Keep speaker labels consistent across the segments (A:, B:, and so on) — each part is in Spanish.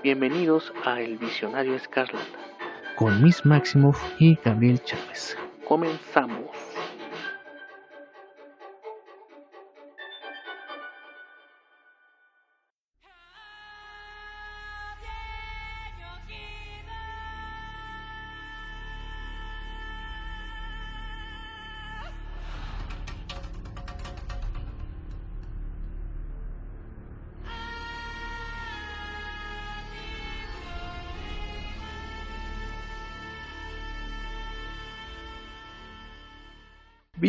A: Bienvenidos a El Visionario Escarlata.
B: Con Miss Maximoff y Gabriel Chávez.
A: Comenzamos.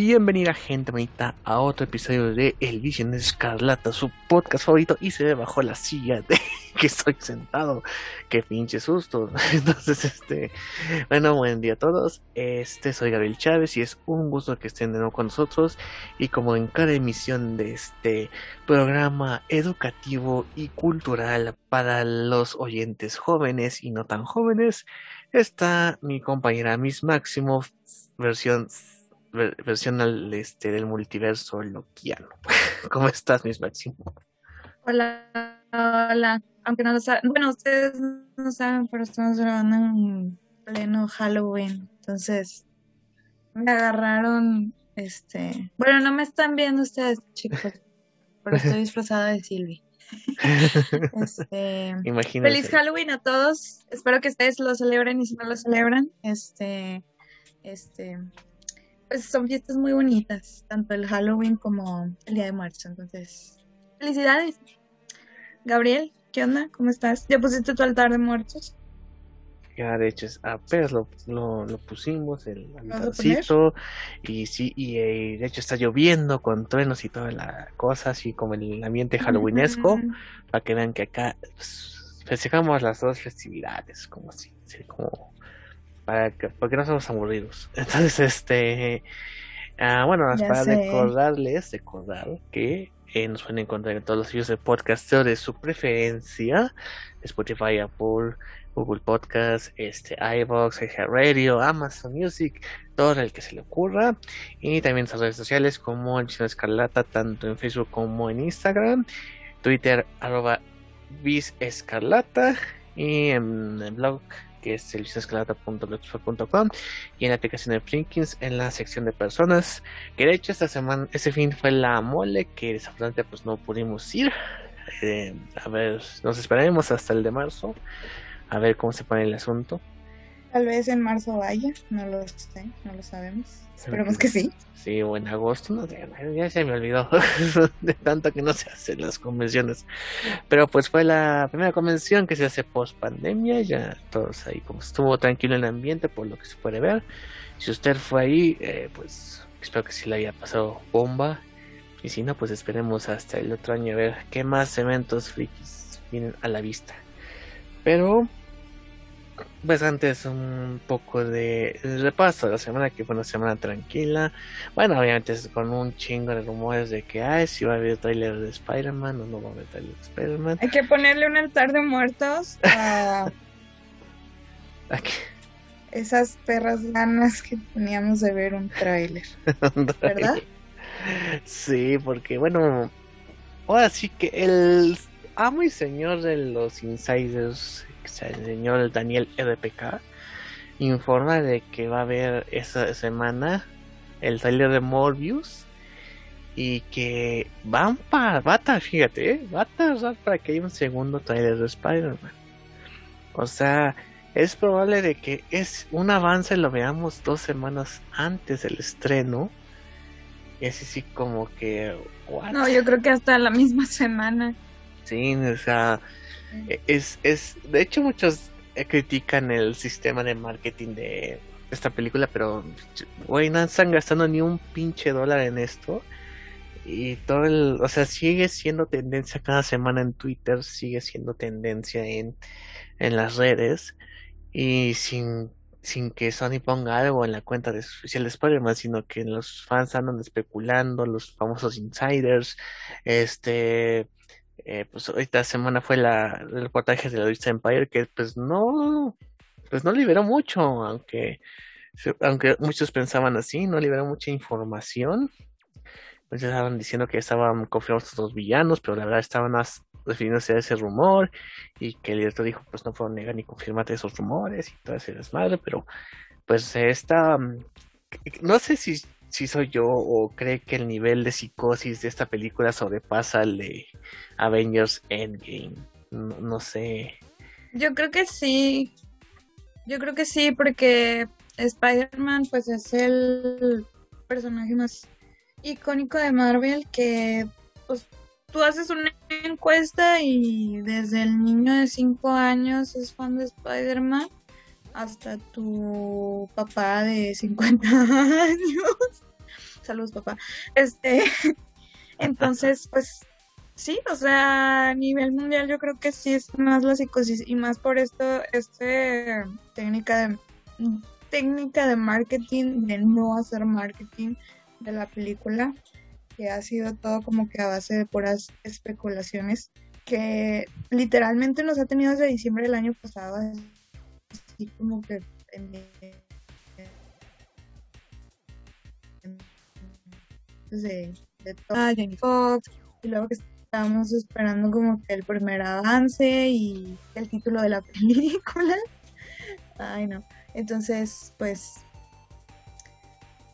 A: Bienvenida gente bonita a otro episodio de El Vision Escarlata, su podcast favorito y se ve bajo la silla de que estoy sentado. Qué pinche susto. Entonces, este, bueno, buen día a todos. Este soy Gabriel Chávez y es un gusto que estén de nuevo con nosotros. Y como en cada emisión de este programa educativo y cultural para los oyentes jóvenes y no tan jóvenes, está mi compañera Miss Máximo, versión versión al, este, del multiverso loquiano. ¿Cómo estás, Miss Máximo?
C: Hola, hola. Aunque no lo saben, bueno, ustedes no saben, pero estamos grabando en pleno Halloween. Entonces, me agarraron, este, bueno, no me están viendo ustedes, chicos, pero estoy disfrazada de Silvi. este, feliz Halloween a todos. Espero que ustedes lo celebren y si no lo celebran, este, este, pues son fiestas muy bonitas, tanto el Halloween como el Día de Muertos. Entonces, felicidades. Gabriel, ¿qué onda? ¿Cómo estás? ¿Ya pusiste tu altar de muertos?
A: Ya, de hecho, apenas lo, lo, pusimos, el altarcito, y sí, y eh, de hecho está lloviendo con truenos y toda la cosa, así como el ambiente halloweenesco, para que vean que acá pues, festejamos las dos festividades, como así, como porque no somos aburridos. Entonces, este, ah, bueno, para recordarles, recordar que eh, nos pueden encontrar en todos los sitios de podcast de su preferencia, Spotify, Apple, Google Podcast, este, iVoox, Radio, Amazon Music, todo el que se le ocurra, y también en sus redes sociales como Chino Escarlata, tanto en Facebook como en Instagram, Twitter, arroba Escarlata, y en el blog que es el y en la aplicación de Frinkins en la sección de personas que de hecho esta semana ese fin fue la mole que desafortunadamente pues no pudimos ir. Eh, a ver nos esperaremos hasta el de marzo a ver cómo se pone el asunto
C: Tal vez en marzo vaya, no lo sé, no lo sabemos. Esperemos que sí.
A: Sí, o en agosto, no, ya se me olvidó de tanto que no se hacen las convenciones. Pero pues fue la primera convención que se hace post pandemia, ya todos ahí como estuvo tranquilo el ambiente por lo que se puede ver. Si usted fue ahí, eh, pues espero que sí le haya pasado bomba. Y si no, pues esperemos hasta el otro año a ver qué más eventos frikis vienen a la vista. Pero pues antes un poco de repaso de la semana que fue una semana tranquila. Bueno obviamente con un chingo de rumores de que ay si va a haber trailer de Spider-Man o no va a haber trailer de Spider-Man.
C: Hay que ponerle un altar de muertos a esas perras ganas que teníamos de ver un trailer ¿verdad?
A: sí porque bueno ahora sí que el amo y señor de los insiders el señor Daniel RPK informa de que va a haber esa semana el trailer de Morbius y que van para va fíjate, ¿eh? va a tardar para que haya un segundo trailer de Spider-Man. O sea, es probable de que es un avance lo veamos dos semanas antes del estreno. Y así sí como que
C: No, yo creo que hasta la misma semana.
A: O sea, es, es, de hecho muchos eh, critican el sistema de marketing de esta película, pero güey, no están gastando ni un pinche dólar en esto. Y todo el, o sea, sigue siendo tendencia cada semana en Twitter, sigue siendo tendencia en, en las redes. Y sin, sin que Sony ponga algo en la cuenta de oficial de Spider-Man, sino que los fans andan especulando, los famosos insiders, este eh, pues esta semana fue la, el reportaje de la revista Empire que pues no, pues no liberó mucho, aunque, aunque muchos pensaban así, no liberó mucha información. Pues estaban diciendo que estaban confirmados los villanos, pero la verdad estaban más refiriéndose a ese rumor y que el director dijo pues no puedo negar ni confirmar esos rumores y todo ese desmadre, pero pues esta, mm, no sé si, si soy yo o cree que el nivel de psicosis de esta película sobrepasa el de Avengers Endgame, no, sé.
C: Yo creo que sí, yo creo que sí, porque Spider-Man pues es el personaje más icónico de Marvel que pues tú haces una encuesta y desde el niño de 5 años es fan de Spider-Man hasta tu papá de 50 años. Saludos, papá. Este, entonces, pues sí, o sea, a nivel mundial yo creo que sí es más la psicosis y más por esto, este técnica de técnica de marketing, de no hacer marketing de la película que ha sido todo como que a base de puras especulaciones, que literalmente nos ha tenido desde diciembre del año pasado, así como que de, de toda Jenny Fox, y luego que estábamos esperando como que el primer avance y el título de la película. Ay, no. Entonces, pues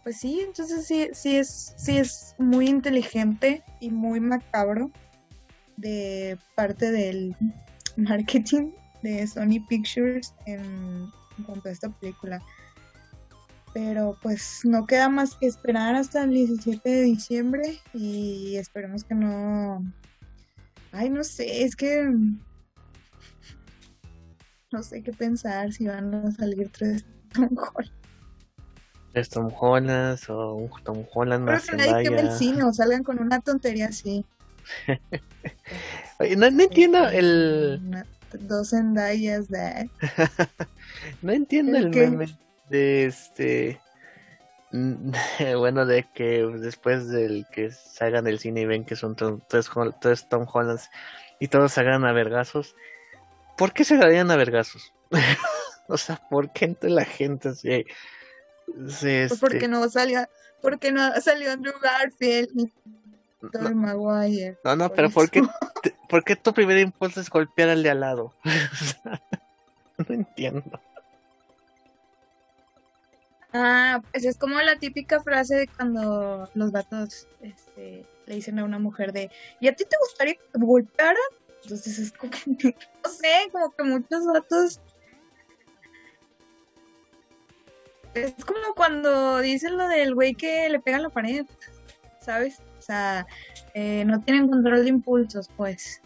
C: pues sí, entonces sí, sí es, sí es muy inteligente y muy macabro de parte del marketing de Sony Pictures en, cuanto a esta película. Pero pues no queda más que esperar hasta el 17 de diciembre y esperemos que no... Ay, no sé, es que... No sé qué pensar si van a salir tres Tom
A: tres Tom Hollands o un Tom Holland
C: más Pero que nadie el cine o salgan con una tontería así.
A: no, entiendo el...
C: dos Zendayas de...
A: no entiendo el, meme de este... bueno, de que después del que salgan del cine y ven que son tres, tres Tom Hollands y todos salgan a vergazos, ¿por qué se darían a vergazos? o sea, ¿por qué entre la gente así?
C: Pues porque no salga, porque no salió Andrew Garfield y no, Maguire.
A: No, no, pero ¿por qué, ¿por qué tu primer impulso es golpear al de al lado? no entiendo.
C: Ah, pues es como la típica frase de cuando los vatos este, le dicen a una mujer de ¿y a ti te gustaría que te golpeara? Entonces es como no sé, como que muchos vatos es como cuando dicen lo del güey que le pega a la pared, ¿sabes? O sea, eh, no tienen control de impulsos, pues.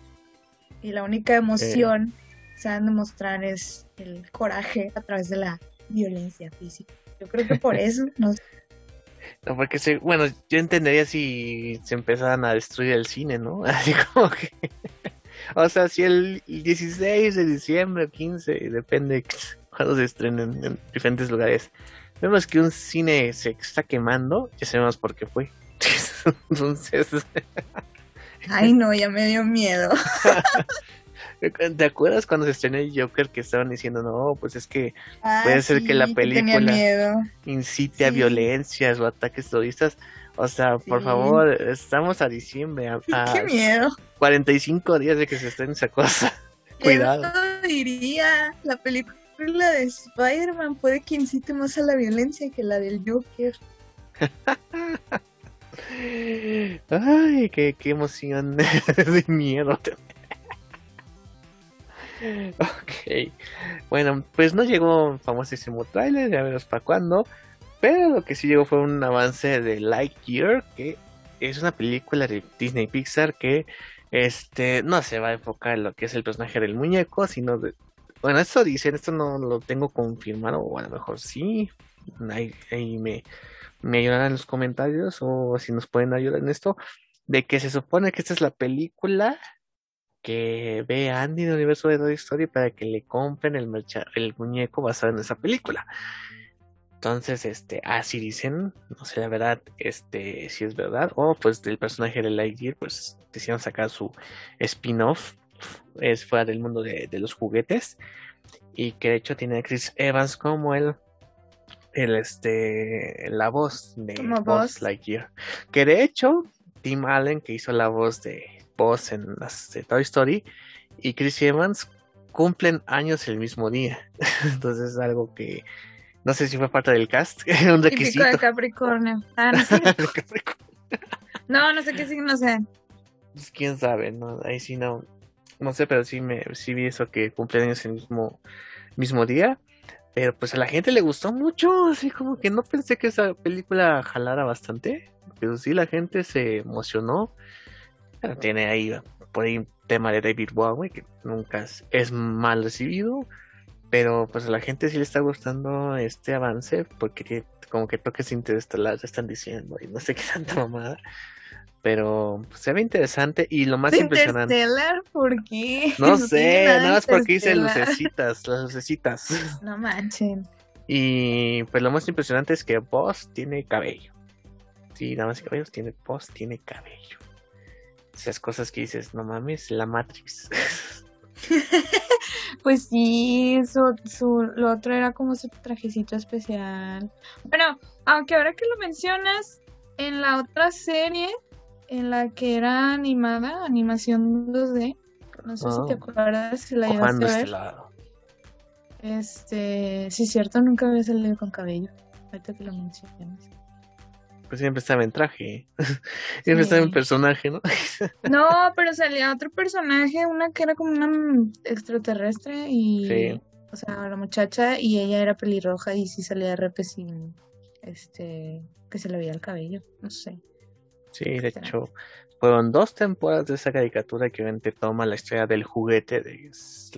C: Y la única emoción que se han de mostrar es el coraje a través de la violencia física. Yo creo que por eso no
A: No, porque se, bueno, yo entendería si se empezaran a destruir el cine, ¿no? Así como que... o sea, si el 16 de diciembre o 15, depende cuando se estrenen en diferentes lugares, vemos que un cine se está quemando, ya sabemos por qué fue. Entonces.
C: Ay, no, ya me dio miedo.
A: ¿Te acuerdas cuando se estrenó el Joker que estaban diciendo, no, pues es que ah, puede ser que la película incite a violencias o ataques terroristas? O sea, por favor, estamos a diciembre, a,
C: Qué miedo.
A: 45 días de que se estrene esa cosa. Cuidado.
C: Yo diría, la película la de Spider-Man puede que incite más a la violencia que la del Joker.
A: Ay, qué, qué emoción de miedo. ok, bueno, pues no llegó un famosísimo trailer, ya veremos para cuándo. Pero lo que sí llegó fue un avance de Lightyear, que es una película de Disney Pixar que este no se va a enfocar en lo que es el personaje del muñeco, sino de, bueno, esto dicen, esto no lo tengo confirmado, o a lo mejor sí. Ahí, me, me ayudan en los comentarios, o si nos pueden ayudar en esto, de que se supone que esta es la película que ve Andy en el universo de Toy Story para que le compren el, muñeco basado en esa película. Entonces, este, así dicen, no sé la verdad, este, si es verdad, o pues del personaje de Lightyear, pues decidieron sacar su spin-off es fuera del mundo de, los juguetes y que de hecho tiene a Chris Evans como el el este la voz de Buzz Lightyear que de hecho Tim Allen que hizo la voz de Buzz en las de Toy Story y Chris Evans cumplen años el mismo día. Entonces es algo que no sé si fue parte del cast, un requisito.
C: de Capricornio. Ah, no, sé. no, no sé qué signo sea.
A: Pues quién sabe, no, ahí sí no, no sé, pero sí me, sí vi eso que cumplen años el mismo, mismo día. Pero pues a la gente le gustó mucho, así como que no pensé que esa película jalara bastante. Pero sí la gente se emocionó. tiene ahí por ahí un tema de David Bowie que nunca es, mal recibido. Pero pues a la gente sí le está gustando este avance porque como que toques interestelares están diciendo y no sé qué tanta mamada. Pero pues, se ve interesante y lo más impresionante.
C: Interstellar? ¿Por qué?
A: No, sé, nada más porque hice lucecitas, las lucecitas.
C: No manchen.
A: Y pues lo más impresionante es que Boss tiene cabello. Sí, nada más cabellos tiene Boss tiene cabello. Esas cosas que dices, no mames, la Matrix.
C: pues sí, su, su, lo otro era como su trajecito especial. Bueno, aunque ahora que lo mencionas, en la otra serie en la que era animada, animación 2D. No sé si te ah. acuerdas si la llevaste a ver. Este, este, sí, cierto, nunca había salido con cabello. Ahorita que lo mencionas.
A: Pues siempre estaba en traje. siempre estaba en personaje, ¿no?
C: no, pero salía otro personaje, una que era como una extraterrestre y. Sí. O sea, la muchacha y ella era pelirroja y sí salía repe sin. Este. Que se le veía el cabello, no sé.
A: Sí, de hecho, fueron dos temporadas de esa caricatura que obviamente toma la historia del juguete del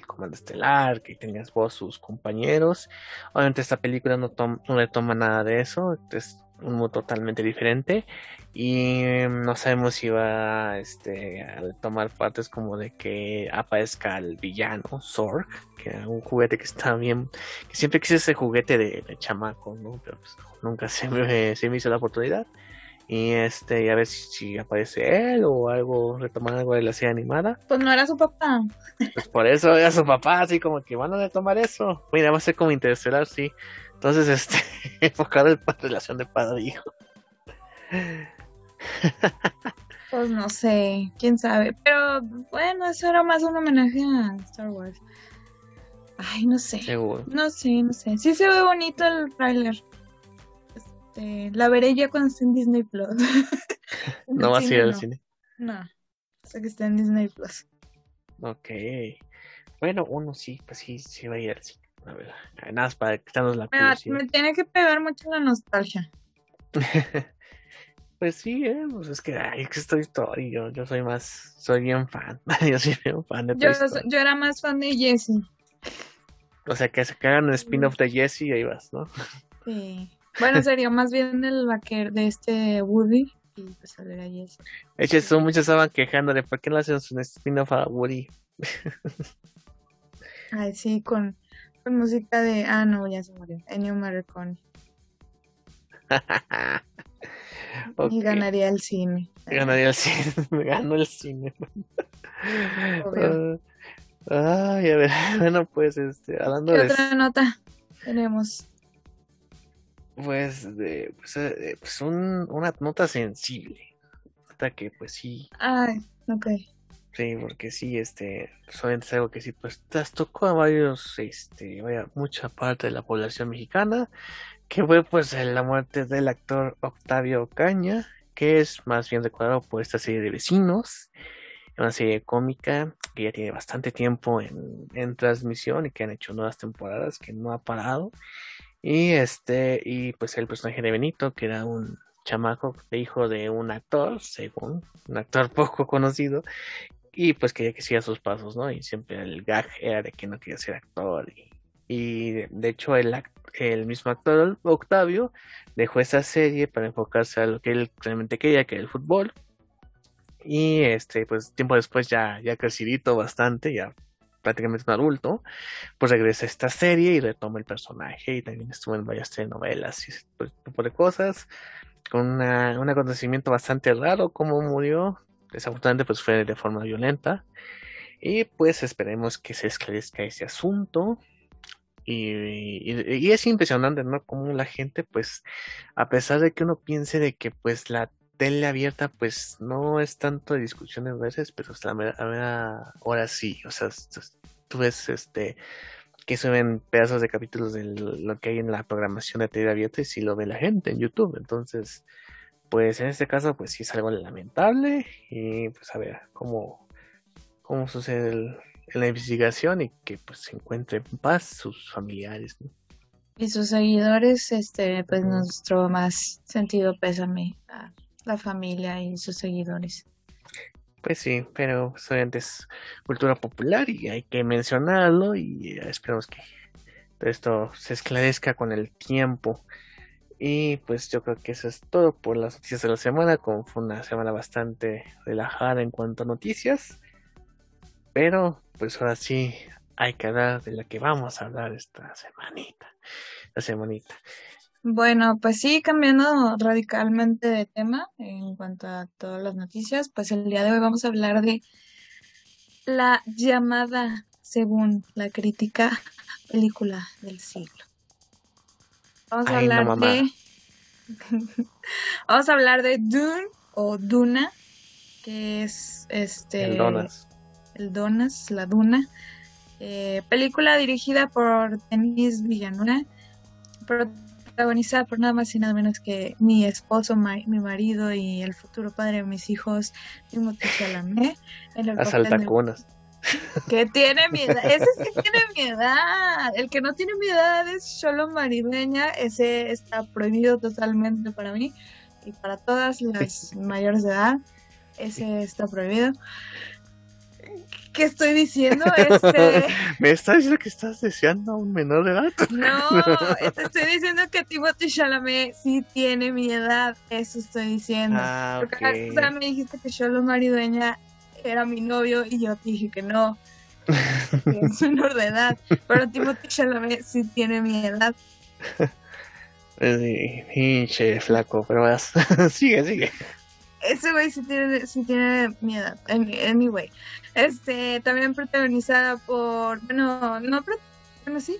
A: comando estelar, que tenías vos sus compañeros. Obviamente esta película no, no le toma nada de eso, es un mundo totalmente diferente y mm, no sabemos si va este, a tomar partes como de que aparezca el villano, Zorg, que era un juguete que está bien, que siempre quise ese juguete de, chamaco, ¿no? pero pues, nunca se me, se me hizo la oportunidad y este, y a ver si, aparece él o algo, retomar algo de la serie animada.
C: Pues no era su papá.
A: Pues por eso era su papá, así como que van a retomar eso. Mira, va a ser como interestelar, sí. Entonces, este, enfocado en la relación de padre e hijo.
C: Pues no sé, quién sabe. Pero bueno, eso era más un homenaje a Star Wars. Ay, no sé. Seguro. No sé, no sé. Sí se ve bonito el trailer. Este, la veré ya cuando esté en Disney Plus.
A: no vas a ir al cine.
C: No, hasta que esté en Disney Plus.
A: Ok. Bueno, uno sí, pues sí, sí va a ir al cine. A ver, nada más para quitarnos la
C: me, me tiene que pegar mucho la nostalgia.
A: pues sí, eh, pues es que, ay, que estoy Story, yo, yo soy más, soy bien fan. yo soy bien fan de
C: yo, yo era más fan de Jessie.
A: O sea, que se hagan un spin-off de Jessie y ahí vas, ¿no?
C: Sí. Bueno, sería más bien el vaquero de este Woody y pues a ver ahí eso.
A: De hecho, son muchos estaban quejando de por qué no hacen un spin-off a Woody.
C: Ay, sí, con, con, música de. Ah, no, ya se murió. Ennio Morricone. Y ganaría el cine.
A: Ganaría el cine. Me ganó el cine. ay, a ver. Bueno, pues, este, hablando
C: de. otra nota tenemos?
A: Pues, de, pues, eh, pues un, una nota sensible. Hasta que, pues sí.
C: Ay, ok.
A: Sí, porque sí, este, solamente es algo que sí, pues tocó a varios, este, vaya, mucha parte de la población mexicana, que fue pues la muerte del actor Octavio Caña, que es más bien recordado por esta serie de vecinos, una serie cómica que ya tiene bastante tiempo en, en transmisión y que han hecho nuevas temporadas, que no ha parado. Y este, y pues el personaje de Benito, que era un chamaco hijo de un actor, según un actor poco conocido, y pues quería que siga sus pasos, ¿no? Y siempre el gag era de que no quería ser actor. Y, de hecho el, el mismo actor Octavio dejó esa serie para enfocarse a lo que él realmente quería, que era el fútbol. Y este, pues tiempo después ya, ya crecidito bastante, ya prácticamente un adulto, pues regresa a esta serie y retoma el personaje y también estuvo en varias telenovelas y ese tipo de cosas, con un acontecimiento bastante raro como murió, desafortunadamente pues fue de forma violenta. Y pues esperemos que se esclarezca ese asunto. Y, y, es impresionante, ¿no? Como la gente, pues, a pesar de que uno piense de que, pues, la tele abierta, pues no es tanto de discusiones a veces, pero ahora sí, o sea, tú ves este que suben pedazos de capítulos de lo que hay en la programación de tele abierta y si lo ve la gente en YouTube, entonces, pues en este caso, pues sí es algo lamentable y pues a ver cómo, cómo sucede la investigación y que pues se encuentre en paz sus familiares,
C: Y sus seguidores, este, pues nuestro más sentido pésame a la familia y sus seguidores.
A: Pues sí, pero solamente es cultura popular y hay que mencionarlo y esperamos que esto se esclarezca con el tiempo. Y pues yo creo que eso es todo por las noticias de la semana, como fue una semana bastante relajada en cuanto a noticias. Pero pues ahora sí hay que hablar de lo que vamos a hablar esta semanita. La semanita.
C: Bueno, pues sí, cambiando radicalmente de tema en cuanto a todas las noticias, pues el día de hoy vamos a hablar de la llamada, según la crítica, película del siglo. Vamos a hablar de. vamos a hablar de Dune o Duna, que es este.
A: El Donas.
C: El Donas, la Duna. Eh, película dirigida por Denis Villanueva protagonizada por nada más y nada menos que mi esposo, mi marido y el futuro padre de mis hijos, Timothy Chalamet.
A: Las
C: Que tiene mi edad, ese es que tiene mi edad. El que no tiene mi edad es solo maribeña, ese está prohibido totalmente para mí y para todas las mayores de edad, ese está prohibido. ¿Qué estoy diciendo? Este...
A: ¿Me estás diciendo que estás deseando a un menor de edad?
C: No, te estoy diciendo que Timothy Chalamet sí tiene mi edad, eso estoy diciendo.
A: Ah,
C: Porque o sea, me dijiste que Cholo Maridueña era mi novio y yo te dije que no, que es menor de edad, pero Timothy Chalamet sí tiene mi edad.
A: Sí, pinche flaco, pero vas, sigue, sigue.
C: Ese güey sí tiene, sí tiene mi edad, anyway. Este, también protagonizada por, bueno, no, bueno, sí,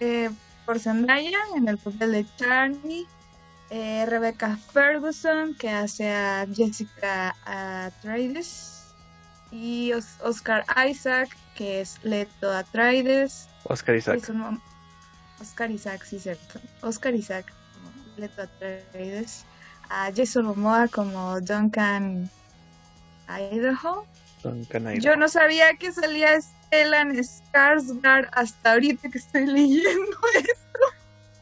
C: eh, por Zendaya en el papel de Charlie, eh, Rebecca Ferguson que hace a Jessica Atreides y Oscar Isaac que es Leto Atreides.
A: Oscar Isaac.
C: Oscar Isaac, sí, cierto. Oscar Isaac, Leto Atreides. A Jason Momoa como Duncan Idaho yo no sabía que salía Stellan Skarsgård hasta ahorita que estoy leyendo esto.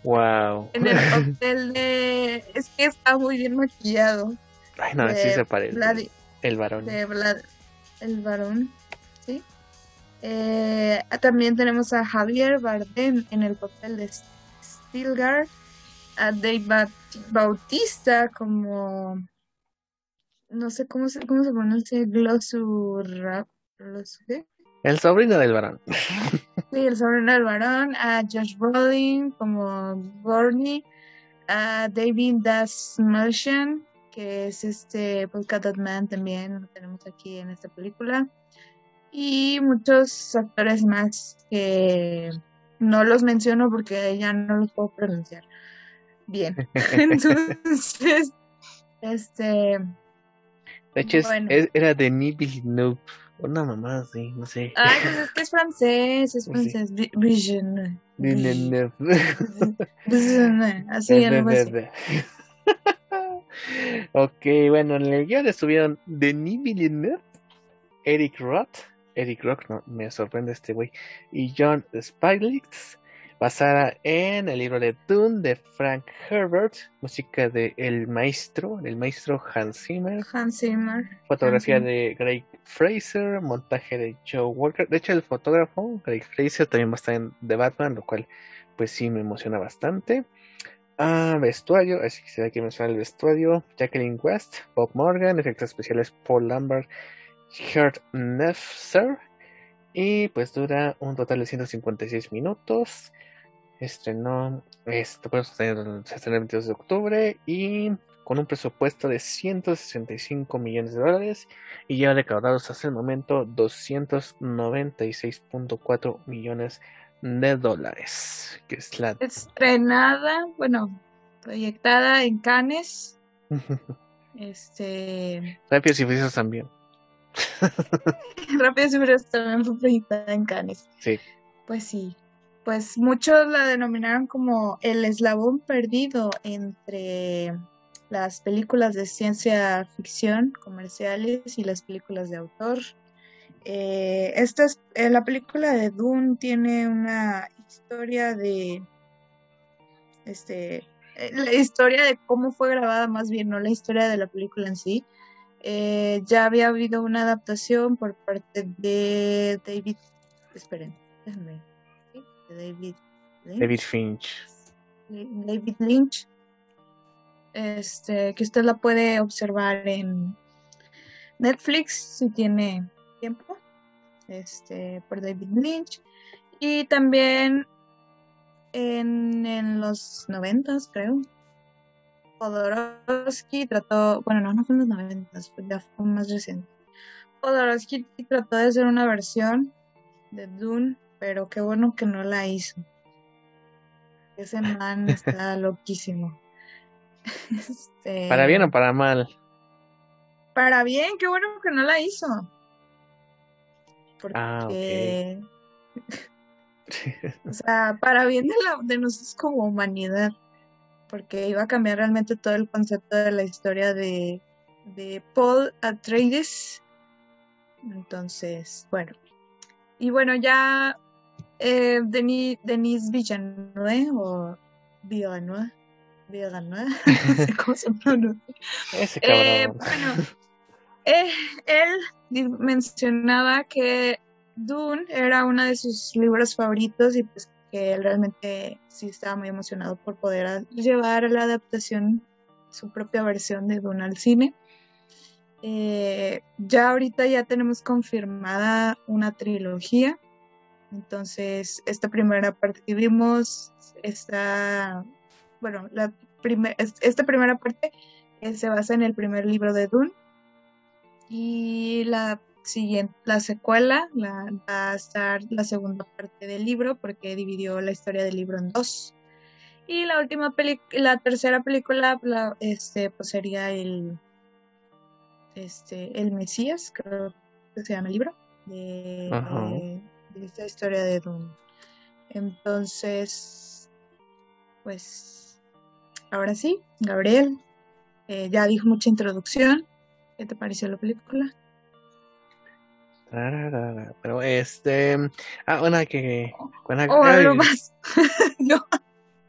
A: Wow.
C: En el hotel de... Es que está muy bien maquillado.
A: Ay, no, sí se parece. el varón.
C: El varón, sí. Eh, también tenemos a Javier Bardem en el papel de Stilgar. A Dave Bautista como no sé cómo se, cómo se pronuncia, Glossurrap, ¿qué?
A: El sobrino del varón.
C: Sí, el sobrino del varón, a Josh Brolin como Gorney, a David Dasmalchian, que es este Polka Man también, lo tenemos aquí en esta película. Y muchos actores más que no los menciono porque ya no los puedo pronunciar bien. Entonces, este
A: de hecho, era de Villeneuve. Una mamá así, no sé.
C: Ay, pues es que es francés, es francés. Villeneuve.
A: Villeneuve.
C: Así, algo así.
A: ok, bueno, en el guion estuvieron Denis Villeneuve, Eric Roth, Eric Roth, no, me sorprende este güey, y John Spiglitz, basada en el libro de Dune de Frank Herbert, música de El Maestro, el maestro Hans Zimmer.
C: Hans Zimmer.
A: Fotografía de Greg Fraser, montaje de Joe Walker. De hecho, el fotógrafo, Greg Fraser, también va a estar en The Batman, lo cual pues sí me emociona bastante. Ah, vestuario, así que se ve que menciona el vestuario. Jacqueline West, Bob Morgan, efectos especiales Paul Lambert, Gert Nefzer. Y pues dura un total de 156 minutos estrenó, esto, pues, se estrenó el 22 de octubre y con un presupuesto de 165 millones de dólares y ya recaudados hasta el momento 296.4 millones de dólares, que es la
C: estrenada, bueno, proyectada en Cannes Este.
A: Rápidos y Furiosos también.
C: Rápidos y Furiosos también fue proyectada en Cannes.
A: Sí.
C: Pues sí. Pues muchos la denominaron como el eslabón perdido entre las películas de ciencia ficción comerciales y las películas de autor. Eh, esta es, eh, la película de Dune tiene una historia de este eh, la historia de cómo fue grabada más bien, no la historia de la película en sí. Eh, ya había habido una adaptación por parte de David, esperen, déjenme, David
A: Lynch. David Finch.
C: David Lynch, este, que usted la puede observar en Netflix si tiene tiempo, este, por David Lynch. Y también en, en los noventas, creo. Podorowski trató, bueno, no, no fue en los noventas, ya fue más reciente. Podorowski trató de hacer una versión de Dune, pero qué bueno que no la hizo. Ese man está loquísimo.
A: Este, ¿Para bien o para mal?
C: Para bien, qué bueno que no la hizo.
A: Ah,
C: Porque o sea, para bien de, la, de nosotros como humanidad, porque iba a cambiar realmente todo el concepto de la historia de, de Paul Atreides. Entonces, bueno. Y bueno, ya eh, Denis, Denis Villeneuve o Villeneuve, Villeneuve, no sé cómo se pronuncia.
A: Ese.
C: Eh, bueno, eh, él mencionaba que Dune era uno de sus libros favoritos y pues que él realmente sí estaba muy emocionado por poder llevar la adaptación su propia versión de Dune al cine. Eh, ya ahorita ya tenemos confirmada una trilogía. Entonces, esta primera parte que vimos está, bueno, la esta primera parte eh, se basa en el primer libro de Dune. Y la siguiente, la secuela la, va a estar la segunda parte del libro porque dividió la historia del libro en dos. Y la última la tercera película la, este, pues sería el, este, el Mesías, creo que se llama el libro, de, esta historia de Dune. Entonces, pues, ahora sí, Gabriel, eh, ya dijo mucha introducción. ¿Qué te pareció la película?
A: Pero este. Ah, una que.
C: Una, o algo más. no.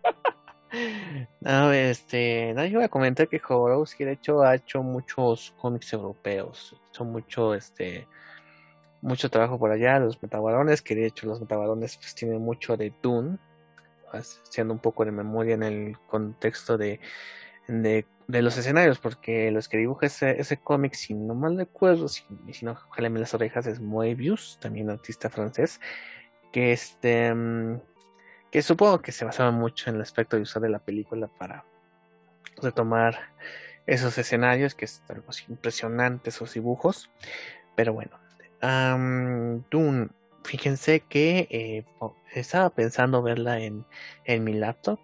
A: no, este. No, yo voy a comentar que Jodorowsky, de hecho, ha hecho muchos cómics europeos. Son mucho, este. Mucho trabajo por allá. Los metabarones, que de hecho, los metabarones pues, tienen mucho de Dune. Haciendo un poco de memoria en el contexto de de, de, los escenarios, porque los que dibuja ese, ese cómic, si no mal recuerdo, si, si no, jáleme las orejas, es Moebius, también artista francés, que este que supongo que se basaba mucho en el aspecto de usar de la película para retomar esos escenarios, que es algo impresionante, esos dibujos, pero bueno, um, Dune, fíjense que eh, estaba pensando verla en, en mi laptop,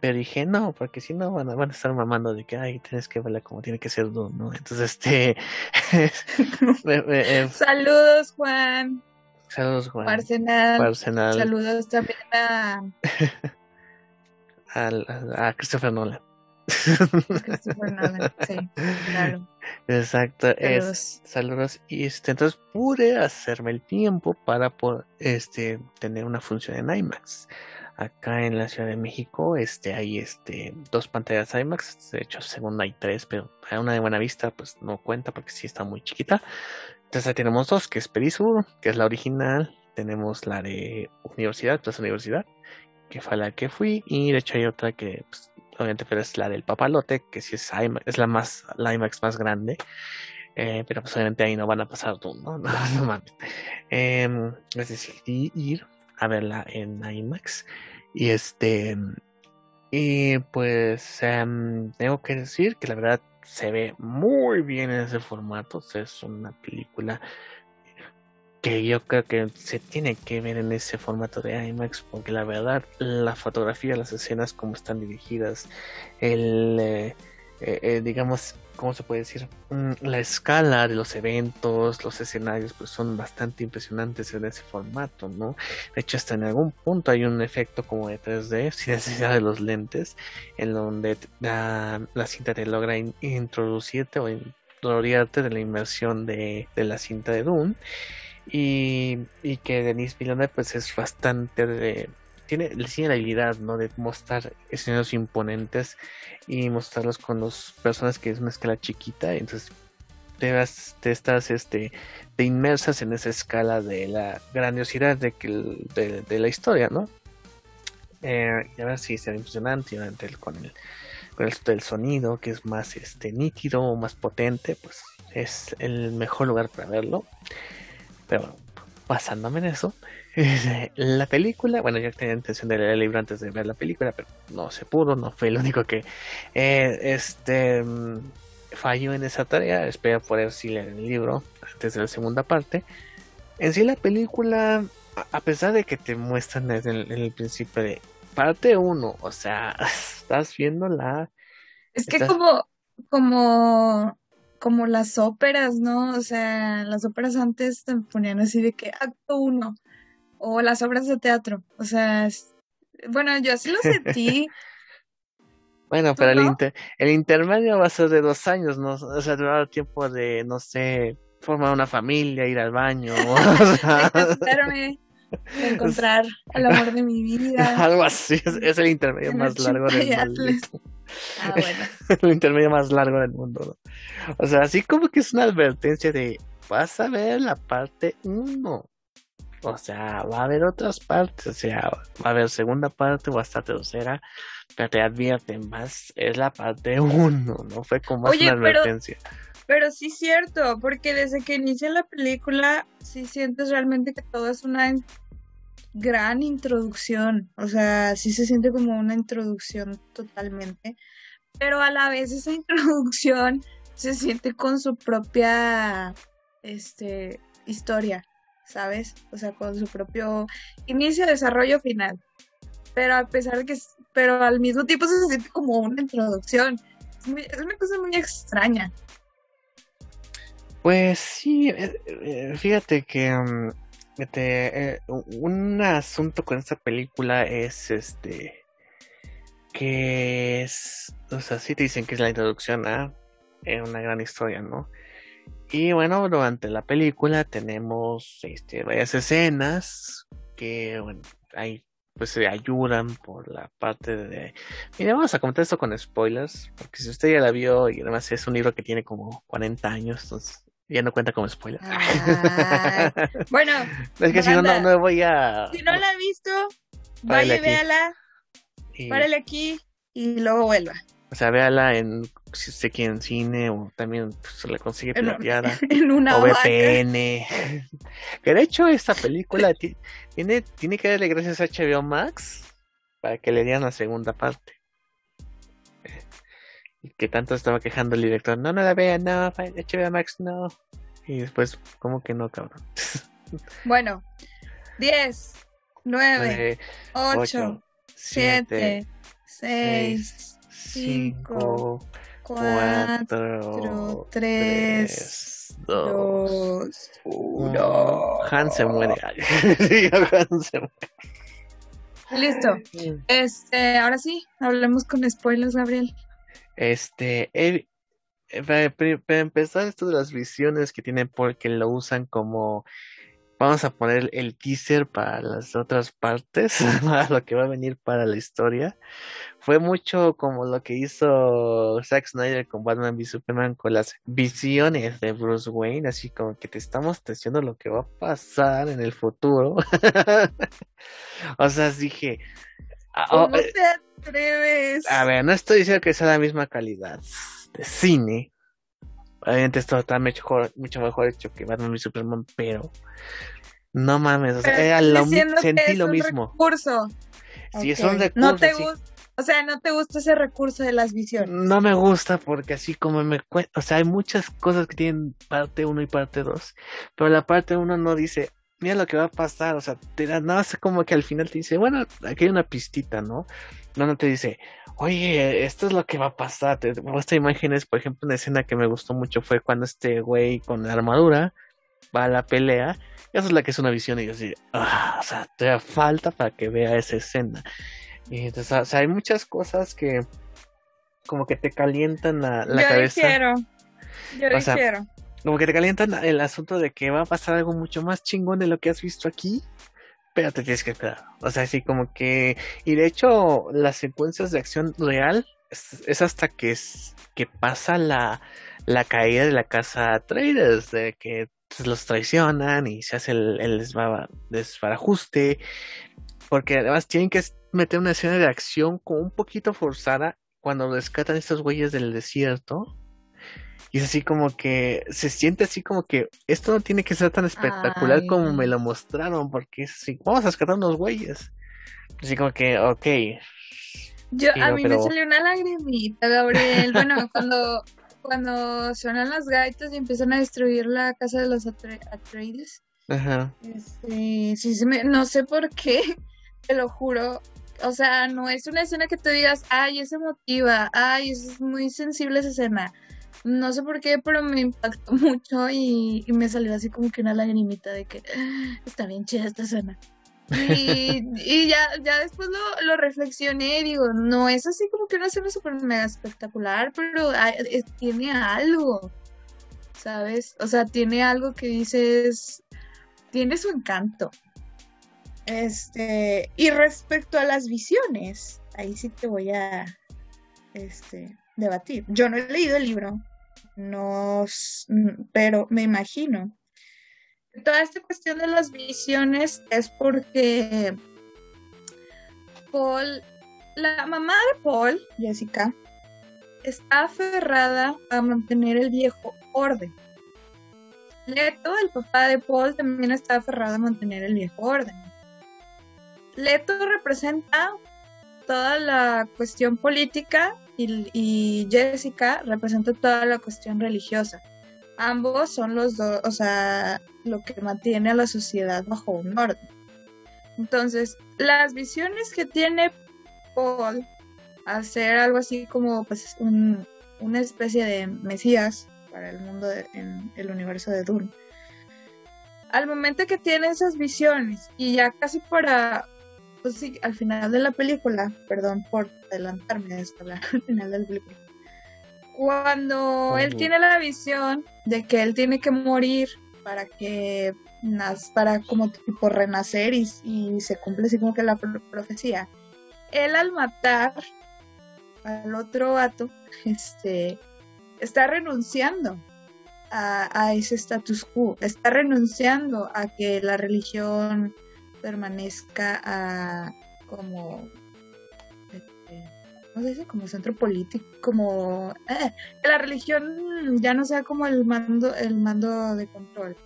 A: pero dije, no, porque si no van a, van a estar mamando de que, ay, tienes que verla como tiene que ser Dune, ¿no? Entonces, este...
C: Em, Saludos, Juan.
A: Saludos, Juan.
C: Arsenal. Saludos también a...
A: a, Nolan.
C: Christopher Nolan, sí, claro.
A: Exacto, saludos. Es, saludos. Y este, entonces pude hacerme el tiempo para este, tener una función en IMAX acá en la Ciudad de México este hay este dos pantallas IMAX de hecho según hay tres pero hay una de buena vista pues no cuenta porque sí está muy chiquita entonces ahí tenemos dos que es Perisur que es la original tenemos la de Universidad Plaza Universidad que fue la que fui y de hecho hay otra que pues, obviamente pero es la del Papalote que sí es IMAX, es la más la IMAX más grande eh, pero pues obviamente ahí no van a pasar tú, ¿no? No, mames. Es decir, ir a verla en IMAX. Y este. Y pues em, tengo que decir que la verdad se ve muy bien en ese formato. es una película que yo creo que se tiene que ver en ese formato de IMAX porque la verdad la fotografía, las escenas como están dirigidas, el, eh, eh, eh, digamos, ¿cómo se puede decir? Mm, la escala de los eventos, los escenarios, pues son bastante impresionantes en ese formato, ¿no? De hecho, hasta en algún punto hay un efecto como de 3D, sin necesidad de los lentes, en donde la, cinta te logra introducirte o introducirte de la inmersión de, la cinta de Dune. Y, que Denis Villeneuve pues es bastante de, tiene, la habilidad ¿no? de mostrar escenarios imponentes y mostrarlos con los personas que es una escala chiquita. Entonces te, vas, te estás este te inmersas en esa escala de la grandiosidad de, que, de, la historia no eh, y a ver si será impresionante con el con el, sonido que es más este nítido o más potente pues es el mejor lugar para verlo pero basándome en eso la película, bueno, yo tenía intención de leer el libro antes de ver la película, pero no se pudo, no fue el único que eh, este mm, falló en esa tarea. Espero poder sí leer el libro antes de la segunda parte. En sí, la película, a pesar de que te muestran desde el, en el principio de parte 1, o sea, estás viendo la.
C: Es que como, como como las óperas, ¿no? O sea, las óperas antes te ponían así de que acto 1, o las obras de teatro. O sea, bueno, yo así lo sentí.
A: bueno, pero el, inter el intermedio va a ser de dos años, ¿no? O sea, te va a dar tiempo de, no sé, formar una familia, ir al baño.
C: encontrar el amor de mi vida.
A: Algo así, es, el intermedio más largo del mundo. Ah, bueno. el intermedio más largo del mundo. O sea, así como que es una advertencia de, vas a ver la parte 1. O sea, va a haber otras partes, o sea, va a haber segunda parte o hasta tercera, pero te advierten más, es la parte uno, ¿no? Fue como una advertencia.
C: Pero, sí es cierto, porque desde que inicia la película, sí sientes realmente que todo es una gran introducción, o sea, sí se siente como una introducción totalmente, pero a la vez esa introducción se siente con su propia este historia. ¿sabes? O sea, con su propio inicio, desarrollo final. Pero a pesar de que, pero al mismo tiempo se siente como una introducción. Es, una cosa muy extraña.
A: Pues sí, eh, eh, fíjate que mm, este, un asunto con esta película es este que es, o sea, sí te dicen que es la introducción a una gran historia, ¿no? Y bueno, durante la película tenemos este, varias escenas que, bueno, ahí pues se ayudan por la parte de... Mira, vamos a comentar esto con spoilers, porque si usted ya la vio y además es un libro que tiene como 40 años, entonces ya no cuenta como spoiler.
C: bueno,
A: es que si no, no, voy a...
C: Si no la ha visto, vaya y véala, y... párale aquí y luego vuelva.
A: O sea, véala en si sé quién en cine o también pues, se le consigue pirateada
C: en una
A: o VPN. que de hecho esta película tiene tiene que darle gracias a HBO Max para que le dieran la segunda parte. Que tanto estaba quejando el director, no, no la vean, no, HBO Max no. Y después, ¿cómo que no, cabrón?
C: bueno, 10, 9, 8, 7, 6, 5, 4, 3, 2, 1.
A: Han se muere.
C: Han se muere. Listo. Este, ahora sí, hablemos con spoilers, Gabriel.
A: Este, eh, para, empezar, esto de las visiones que tienen porque lo usan como vamos a poner el teaser para las otras partes, para lo que va a venir para la historia. Fue mucho como lo que hizo Zack Snyder con Batman v Superman con las visiones de Bruce Wayne, así como que te estamos diciendo lo que va a pasar en el futuro. o sea, dije...
C: Ah, ¿Cómo oh, eh, te atreves?
A: A ver, no estoy diciendo que sea la misma calidad de cine, Obviamente esto está mejor, mucho mejor hecho que Batman y Superman, pero no mames, o sea, sentí lo mismo.
C: Recurso.
A: Sí, es un recurso.
C: No te gusta. O sea, ¿no te gusta ese recurso de las visiones?
A: No me gusta porque así como me o sea, hay muchas cosas que tienen parte 1 y parte 2, pero la parte 1 no dice, mira lo que va a pasar, o sea, te da nada más como que al final te dice, bueno, aquí hay una pistita, ¿no? No, no te dice, oye, esto es lo que va a pasar. Te muestra imágenes, por ejemplo, una escena que me gustó mucho fue cuando este güey con la armadura va a la pelea. Esa es la que es una visión y yo así, ah, o sea, te da falta para que vea esa escena. Y entonces, o sea, hay muchas cosas que como que te calientan la, la
C: yo
A: cabeza.
C: Quiero. Yo
A: O sea,
C: quiero.
A: Como que te calientan el asunto de que va a pasar algo mucho más chingón de lo que has visto aquí. Pero te tienes que esperar. O sea, así como que. Y de hecho, las secuencias de acción real es, hasta que, es, que pasa la, la caída de la casa Traders. De que pues, los traicionan y se hace el, el desba- desbarajuste. Porque además tienen que meter una escena de acción como un poquito forzada cuando rescatan estos güeyes del desierto. Y es así como que se siente así como que esto no tiene que ser tan espectacular
C: Ay.
A: como me lo mostraron, porque es así, vamos a rescatar unos güeyes. Así como que, ok,
C: Yo,
A: Sí,
C: a
A: no,
C: mí
A: pero-
C: me salió una lagrimita, Gabriel. Bueno, cuando, cuando suenan las gaitas y empiezan a destruir la casa de los Atre- Atreides,
A: ajá,
C: este, sí, se me, no sé por qué, te lo juro. O sea, no es una escena que tú digas, ay, es emotiva, ay, es muy sensible esa escena. No sé por qué, pero me impactó mucho y, y me salió así como que una lagrimita de que "Ah, está bien chida esta escena. Y, y ya, ya después lo, lo reflexioné y digo, no es así como que una escena súper mega espectacular, pero hay- es- tiene algo, ¿sabes? O sea, tiene algo que dices, tiene su encanto. Este, y respecto a las visiones, ahí sí te voy a este, debatir. Yo no he leído el libro, no, pero me imagino toda esta cuestión de las visiones es porque Paul, la mamá de Paul, Jessica, está aferrada a mantener el viejo orden. Leto, el papá de Paul, también está aferrado a mantener el viejo orden. Leto representa toda la cuestión política y, Jessica representa toda la cuestión religiosa. Ambos son los dos, o sea, lo que mantiene a la sociedad bajo un orden. Entonces, las visiones que tiene Paul, hacer algo así como pues un, una especie de mesías para el mundo, de- en el universo de Dune. Al momento que tiene esas visiones y ya casi para, pues sí, al final de la película, perdón por adelantarme a esto, al final de la película, cuando él tiene la visión de que él tiene que morir para que para como tipo renacer y, y se cumple así como que la pro- profecía. Él al matar al otro vato, este, está renunciando a, a ese status quo, está renunciando a que la religión permanezca a, como, este, ¿cómo se dice? Como centro político, como eh, que la religión ya no sea como el mando, el mando de control.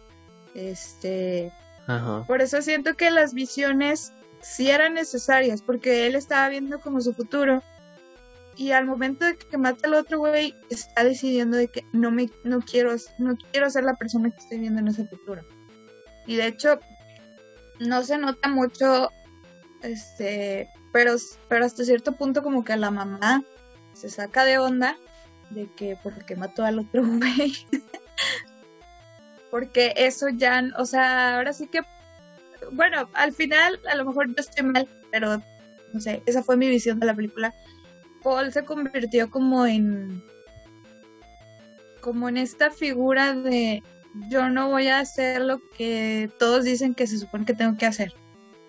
C: Este,
A: ajá.
C: por eso siento que las visiones sí eran necesarias, porque él estaba viendo como su futuro. Y al momento de que mata al otro güey, está decidiendo de que no me no quiero, no quiero ser la persona que estoy viendo en ese futuro. Y de hecho, no se nota mucho, este, pero, pero hasta cierto punto como que la mamá se saca de onda de que porque mató al otro güey. porque eso ya, o sea, ahora sí que bueno, al final a lo mejor yo estoy mal, pero no sé, esa fue mi visión de la película. Paul se convirtió como en como en esta figura de yo no voy a hacer lo que todos dicen que se supone que tengo que hacer.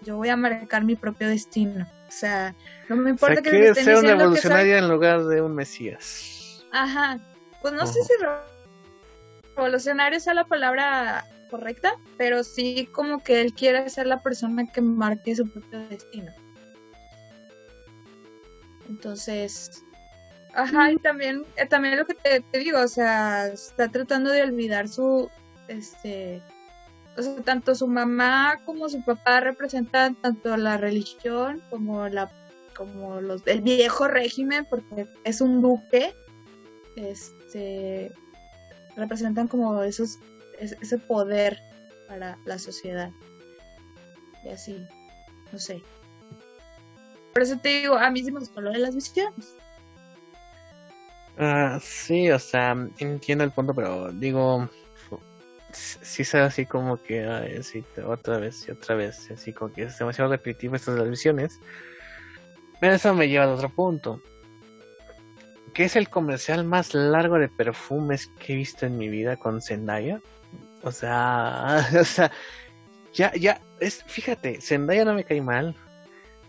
C: Yo voy a marcar mi propio destino. O sea, no me
A: O
C: importa
A: sea,
C: que me
A: quiere
C: estén
A: ser una revolucionaria en lugar de un mesías.
C: Ajá. Pues no sé si re- revolucionario sea la palabra correcta, pero sí como que él quiere ser la persona que marque su propio destino. Entonces, ajá, y también, eh, también lo que te, te digo, o sea, está tratando de olvidar su, este, o tanto su mamá como su papá representan tanto la religión como la, como los, el viejo régimen, porque es un duque, este, representan como esos, es- ese poder para la sociedad. y así, no sé. Por eso te digo, a mí sí me gustó de las visiones.
A: Ah, sí, o sea, entiendo el punto, pero digo, sí es así como que, ay, sí, otra vez y otra vez, así como que es demasiado repetitivo estas las visiones. Pero eso me lleva a otro punto. Que es el comercial más largo de perfumes que he visto en mi vida con Zendaya. O sea, o sea, ya, ya, es, fíjate, Zendaya no me cae mal,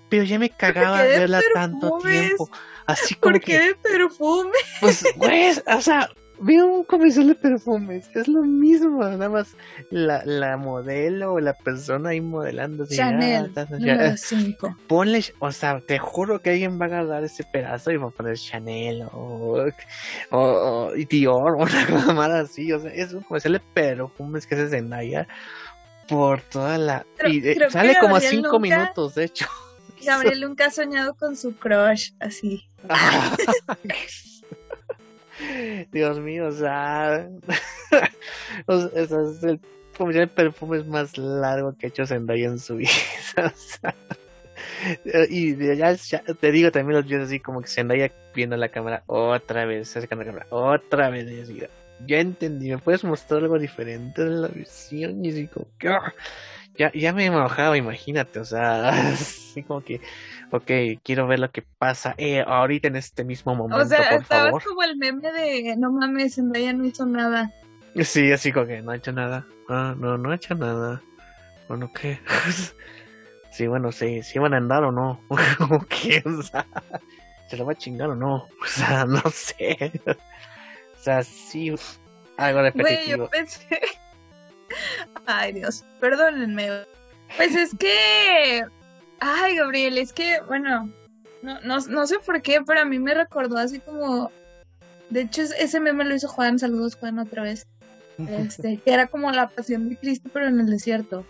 A: pero ya me cagaba verla tanto tiempo. Así como
C: ¿Por qué de perfume?
A: Pues, güey, o sea, veo un comercial de perfumes, es lo mismo, nada más la, la modelo o la persona ahí modelando.
C: Chanel, número 5.
A: Ponle, o sea, te juro que alguien va a agarrar ese pedazo y va a poner Chanel o, o, o Dior o una cosa así, o sea, es un comercial de perfumes que se Zendaya por toda la... y eh, sale como a cinco minutos, de hecho.
C: Gabriel nunca ha soñado con su crush, así.
A: Dios mío, o sea, o es el comercial de perfumes más largo que ha hecho Zendaya en su vida. O sea, y ya, ya, te digo también los videos así como que Zendaya viendo la cámara otra vez, acercando la cámara otra vez. Y así, ya entendí, ¿me puedes mostrar algo diferente de la visión? Y así como que... ¡ah! Ya, ya me enojaba, imagínate, o sea, así como que, ok, quiero ver lo que pasa eh, ahorita en este mismo momento,
C: O sea, estaba como el meme de no mames, Zendaya no hizo nada.
A: Sí, así como que no ha hecho nada. Ah, no, no ha hecho nada. Bueno, ¿qué? sí, bueno, sí, sí van a andar o no. Sea, ¿se lo va a chingar o no? O sea, no sé. o sea, sí, algo
C: Güey,
A: repetitivo.
C: yo pensé. Ay, Dios, perdónenme. Pues es que. Ay, Gabriel, es que, bueno, no, no, no sé por qué, pero a mí me recordó así como. De hecho, es- ese meme lo hizo Juan, saludos Juan otra vez. Este, que era como la pasión de Cristo, pero en el desierto.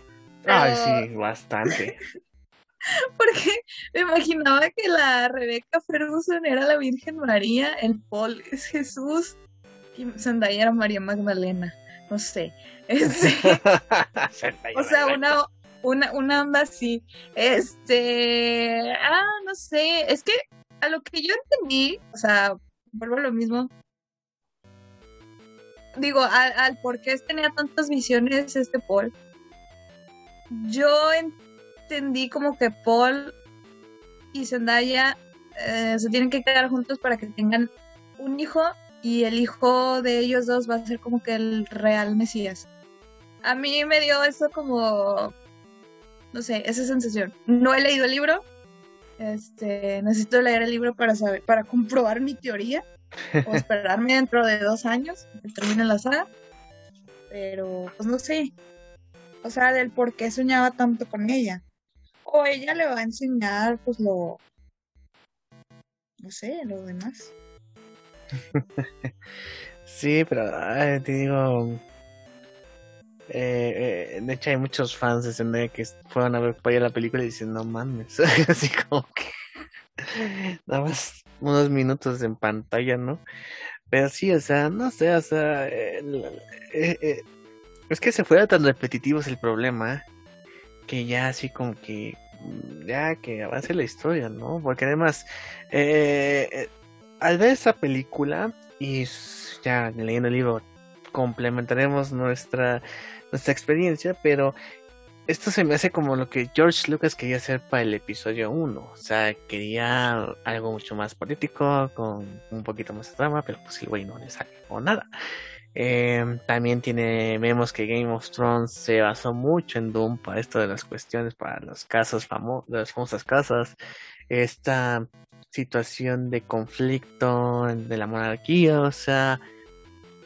A: Ay, sí, bastante.
C: Porque me imaginaba que la Rebeca Ferguson era la Virgen María, el Paul es Jesús y Zendaya era María Magdalena. No sé. Este, o sea, una, una, una onda así. Este. Ah, no sé. Es que a lo que yo entendí, o sea, vuelvo a lo mismo. Digo, al, por qué tenía tantas visiones este Paul. Yo entendí como que Paul y Zendaya eh, se tienen que quedar juntos para que tengan un hijo y el hijo de ellos dos va a ser como que el real Mesías. A mí me dio eso como, no sé, esa sensación. No he leído el libro, este, necesito leer el libro para saber, para comprobar mi teoría o esperarme dentro de dos años que termine la saga. Pero, pues no sé, o sea, del por qué soñaba tanto con ella. O ella le va a enseñar, pues lo, no sé, lo demás.
A: Sí, pero ay, te digo. Eh, eh, de hecho, hay muchos fans de Zendaya que fueron a ver para allá la película y dicen, no mames. Así como que. Nada más unos minutos en pantalla, ¿no? Pero sí, o sea, no sé, o sea. eh, es que se fuera tan repetitivo es el problema. Que ya así como que. mm, Ya que avance la historia, ¿no? Porque además. al ver esa película y ya leyendo el libro complementaremos nuestra nuestra experiencia, pero esto se me hace como lo que George Lucas quería hacer para el episodio 1, o sea, quería algo mucho más político, con un poquito más de trama, pero pues el güey no le sale o nada. Eh, también tiene, vemos que Game of Thrones se basó mucho en Doom para esto de las cuestiones, para los casos famosos, las famosas casas, esta situación de conflicto de la monarquía, o sea,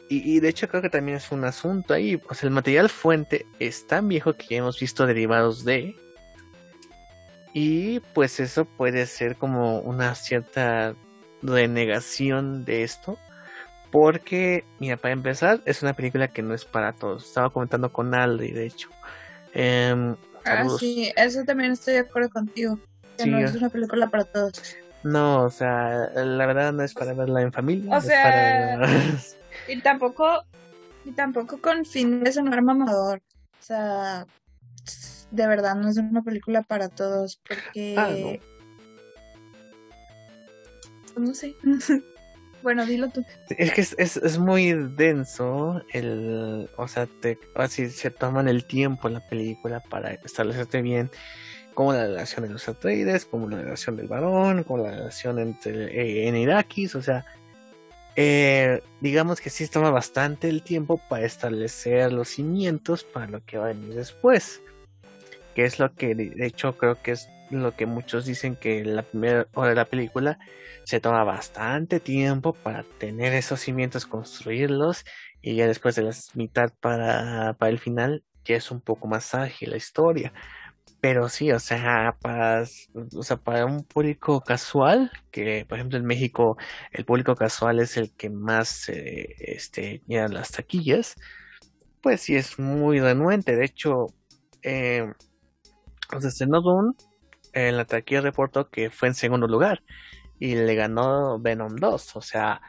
A: y, y de hecho creo que también es un asunto ahí, o sea, el material fuente es tan viejo que ya hemos visto derivados de, y pues eso puede ser como una cierta renegación de esto, porque, mira, para empezar, es una película que no es para todos, estaba comentando con Aldri, de hecho. Em,
C: Ah, sí, eso también estoy de acuerdo contigo. Que
A: Sí,
C: no es una película para todos.
A: No, o sea, la verdad no es para verla en familia.
C: O
A: es
C: sea,
A: para-
C: Y tampoco, y tampoco con fin de sonar mamador. O sea, de verdad no es una película para todos, porque...
A: Ah, no.
C: Pues no sé. bueno, dilo tú.
A: Es que es, es, es, muy denso el, o sea, te, así se toman el tiempo en la película para establecerte bien como la relación de los Atreides, como la relación del varón, como la relación entre eh, en Irakis, o sea, eh, digamos que sí toma bastante el tiempo para establecer los cimientos para lo que va a venir después, que es lo que de hecho creo que es lo que muchos dicen que la primera hora de la película se toma bastante tiempo para tener esos cimientos, construirlos y ya después de la mitad para, para el final ya es un poco más ágil la historia. Pero sí, o sea, para, o sea, para un público casual, que por ejemplo en México el público casual es el que más eh, este, las taquillas, pues sí es muy renuente. De hecho, eh, o sea, Dune en la taquilla reportó que fue en segundo lugar y le ganó Venom 2. O sea,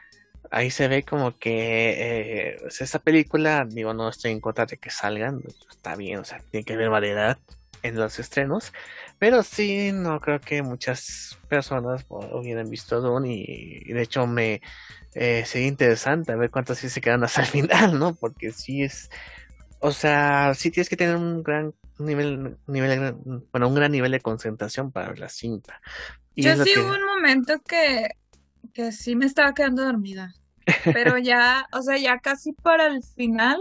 A: ahí se ve como que eh, esa película, digo, no estoy en contra de que salgan, está bien, o sea, tiene que haber variedad en los estrenos, pero sí, no creo que muchas personas hubieran visto Dune y, de hecho me eh, sería interesante a ver cuántos sí se quedan hasta el final, ¿no? Porque sí es, o sea, sí tienes que tener un gran nivel, nivel bueno, un gran nivel de concentración para ver la cinta.
C: Yo sí hubo un momento que, que sí me estaba quedando dormida, pero ya, o sea, ya casi para el final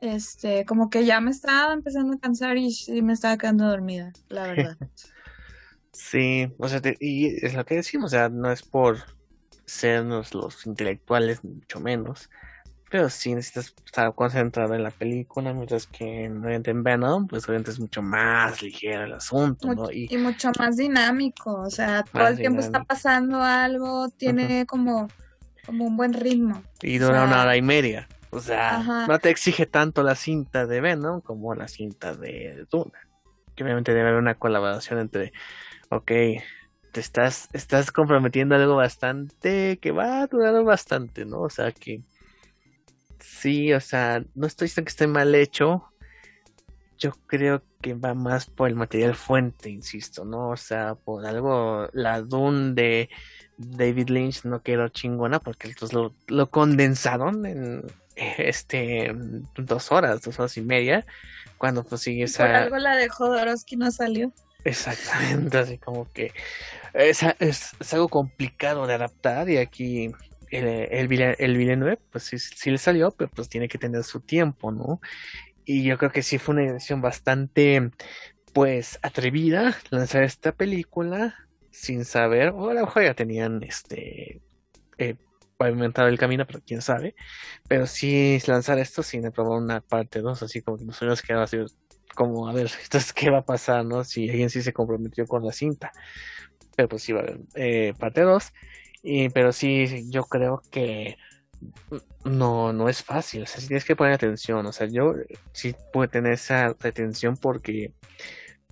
C: este, como que ya me estaba empezando a cansar y me estaba quedando dormida, la verdad.
A: sí, o sea, y es lo que decimos, o sea, no es por sernos los intelectuales, mucho menos, pero sí necesitas estar concentrado en la película, mientras que en Venom, pues obviamente es mucho más ligero el asunto, ¿no?
C: Y, mucho más dinámico, o sea, todo el tiempo está pasando algo, tiene como, como un buen ritmo.
A: Y dura una hora y media. O sea, no te exige tanto la cinta de Venom como la cinta de Duna. Que obviamente debe haber una colaboración entre, ok, te estás, estás comprometiendo algo bastante, que va a durar bastante, ¿no? O sea, que sí, o sea, no estoy diciendo que esté mal hecho. Yo creo que va más por el material fuente, insisto, ¿no? O sea, por algo, la Dune de David Lynch no quedó chingona porque entonces lo, lo condensaron en este dos horas, dos horas y media, cuando pues sigue esa...
C: Por algo la de Jodorowsky no salió.
A: Exactamente, así como que es, es, algo complicado de adaptar y aquí el, el, el Villeneuve pues sí, sí, le salió, pero pues tiene que tener su tiempo, ¿no? Y yo creo que sí fue una decisión bastante pues atrevida lanzar esta película sin saber, o a lo mejor ya tenían este eh, pavimentar el camino, pero quién sabe. Pero sí lanzar esto sin probar una parte 2, así como que nos hubiéramos así, como a ver, entonces qué va a pasar, ¿no? Si alguien sí se comprometió con la cinta. Pero pues sí va a haber eh, parte 2. Y, pero sí, yo creo que no, no es fácil. O sea, sí tienes que poner atención. O sea, yo sí puedo tener esa atención porque,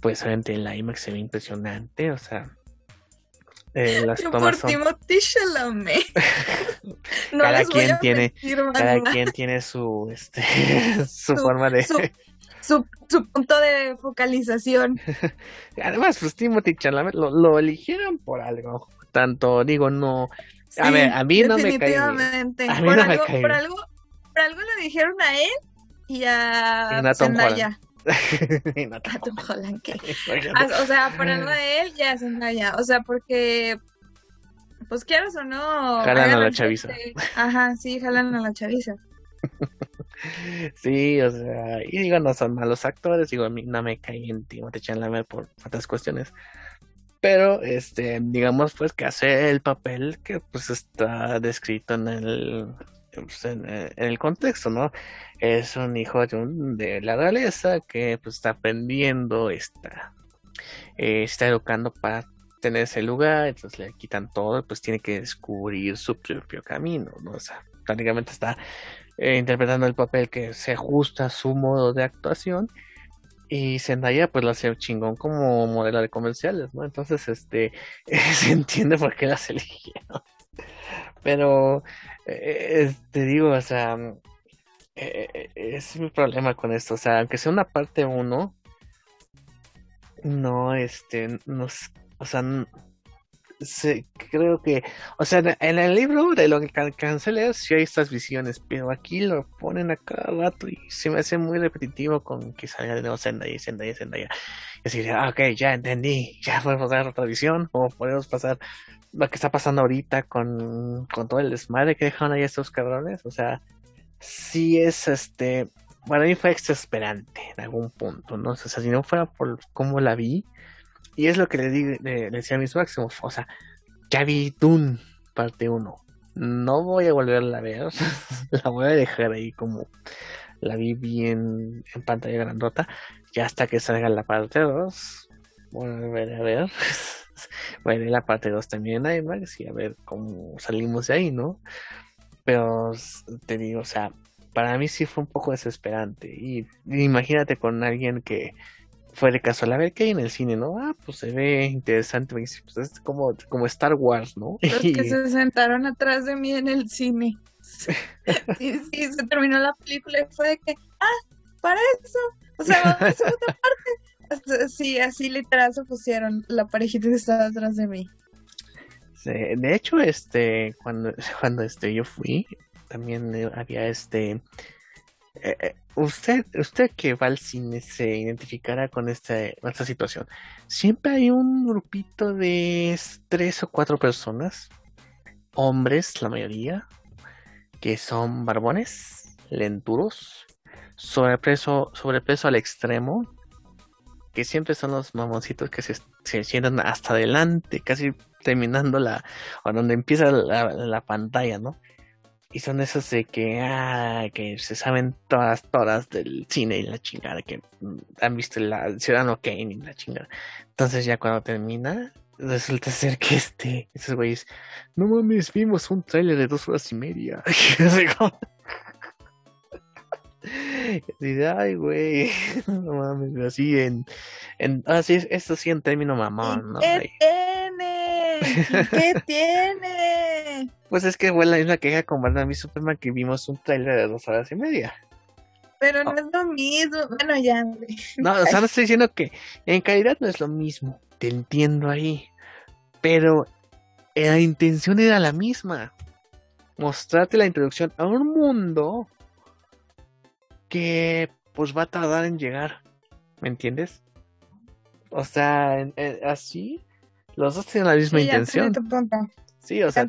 A: pues, obviamente en la IMAX se ve impresionante. O sea, eh, las tomas por
C: Timothy Chalamet.
A: no cada quien tiene, cada quien tiene su, este, su, forma de
C: su, su, punto de focalización.
A: Además, pues Timothy Chalamet lo, lo eligieron por algo. Tanto digo, no. a ver, a mí no me cae. A mí
C: por, no algo, por, algo, por algo le dijeron a él y a, y a Zendaya. Ah, o sea, por algo de él ya es ya. O sea, porque pues quieras o no.
A: Jalan a la chaviza.
C: Ajá, sí, jalan a la chaviza.
A: sí, o sea, y digo, no son malos actores, digo, a mí no me cae en Timothée Chalamet por otras cuestiones. Pero, este, digamos, pues que hace el papel que pues está descrito en el, pues, en, el contexto, ¿no? Es un hijo de, la realeza que pues está aprendiendo, está, eh, está educando para tener ese lugar, entonces le quitan todo, pues tiene que descubrir su propio camino, ¿no? O sea, prácticamente está eh, interpretando el papel que se ajusta a su modo de actuación y Zendaya pues lo hace chingón como modelo de comerciales, ¿no? Entonces, este, se entiende por qué las eligieron. Pero, eh, te digo, o sea, eh, es mi problema con esto, o sea, aunque sea una parte uno, No, este, no, o sea, creo que, o sea, en el libro de lo que cancela sí hay estas visiones, pero aquí lo ponen a cada rato y se me hace muy repetitivo con que salga de nuevo Zendaya, Zendaya, Zendaya. Y así, ah, ok, ya entendí, ya podemos dar otra visión, o podemos pasar lo que está pasando ahorita con, con todo el desmadre que dejaron ahí estos cabrones, o sea, sí es este, para mí fue exasperante en algún punto, ¿no? O sea, si no fuera por cómo la vi, y es lo que le, di, decía a mis máximos. O sea, ya vi Dune parte 1. No voy a volverla a ver. la voy a dejar ahí como la vi bien en pantalla grandota. Ya hasta que salga la parte 2. Volveré a ver. Veré la parte 2 también en IMAX y a ver cómo salimos de ahí, ¿no? Pero te digo, o sea, para mí sí fue un poco desesperante. Y imagínate con alguien que fue de casual a ver qué hay en el cine, ¿no? Ah, pues se ve interesante, pues es como, como Star Wars, ¿no?
C: Los que se sentaron atrás de mí en el cine. Sí, sí, se terminó la película y fue de que, ah, para eso, o sea, vamos a otra parte. Sí, así literal se pusieron la parejita que estaba atrás de mí.
A: De hecho, este, cuando, cuando este, yo fui, también había este, eh, eh, usted, usted que va al cine se identificará con esta, esta situación. Siempre hay un grupito de tres o cuatro personas, hombres la mayoría, que son barbones, lenturos, sobrepeso, sobrepeso al extremo, que siempre son los mamoncitos que se, se sientan hasta adelante, casi terminando la, o donde empieza la, la pantalla, ¿no? Y son esos de que, ah, que se saben todas, todas del cine y la chingada, que han visto la Ciudadano Kane y la chingada. Entonces ya cuando termina, resulta ser que este, esos güeyes, no mames, vimos un tráiler de dos horas y media. Y ay, güey, no mames, así en, en así, esto sí en término mamón, ¿no?
C: ¿Qué tiene? ¿Qué tiene?
A: Pues es que fue la misma queja con Batman y Superman que vimos un trailer de dos horas y media.
C: Pero no oh. es lo mismo. Bueno, ya.
A: No, o sea, no estoy diciendo que en calidad no es lo mismo. Te entiendo ahí. Pero la intención era la misma. Mostrarte la introducción a un mundo que pues va a tardar en llegar. ¿Me entiendes? O sea, así los dos tienen la misma intención. Sí, o sea,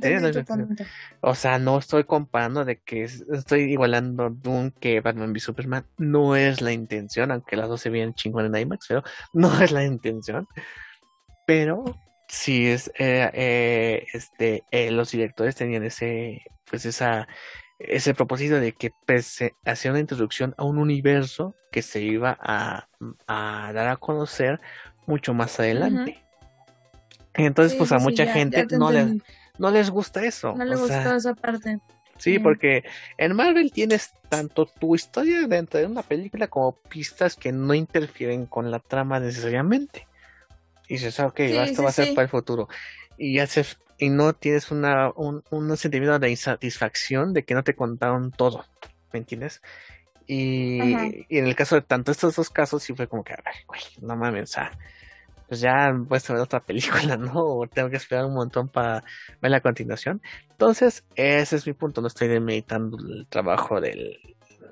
A: o sea, no estoy comparando de que estoy igualando Doom que Batman v Superman. No es la intención, aunque las dos se vean chingón en IMAX, pero no es la intención. Pero sí es, eh, eh, este, eh, los directores tenían ese, pues esa, ese propósito de que pese hacía una introducción a un universo que se iba a, a dar a conocer mucho más adelante. Entonces, pues a mucha gente no le no les gusta eso.
C: No les gusta esa parte.
A: Sí, porque en Marvel tienes tanto tu historia dentro de una película como pistas que no interfieren con la trama necesariamente. Y dices, ah, ok, esto va a ser para el futuro. Y y no tienes una, un, un, sentimiento de insatisfacción de que no te contaron todo. ¿Me entiendes? Y, y en el caso de tanto estos dos casos, sí fue como que, ay, güey, no mames, o sea, pues ya puesto ver otra película, ¿no? O tengo que esperar un montón para ver la continuación. Entonces, ese es mi punto. No estoy demeritando el trabajo del.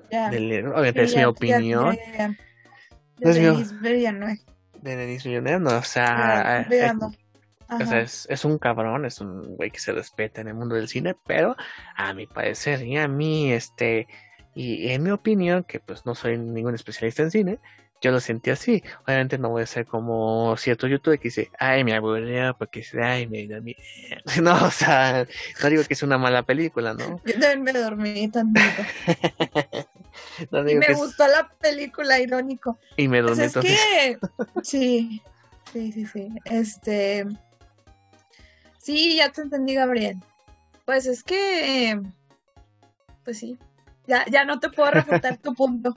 A: del obviamente es mi opinión.
C: De Denis Villeneuve.
A: De Denis Villeneuve, no, o sea. O sea, es, es, un cabrón, es un güey que se respeta en el mundo del cine, pero a mi parecer y a mí, este, y en mi opinión, que pues no soy ningún especialista en cine, yo lo sentí así. Obviamente no voy a ser como cierto youtuber que dice, ay, me aburrió porque ay, me dormí. No, o sea, no digo que es una mala película, ¿no?
C: Yo también me dormí tantito. y me gustó la película, irónico.
A: Y me dormí
C: pues es Sí, sí, sí, sí. Este... Sí, ya te entendí, Gabriel. Pues es que... Pues sí. Ya, ya no te puedo refutar tu punto.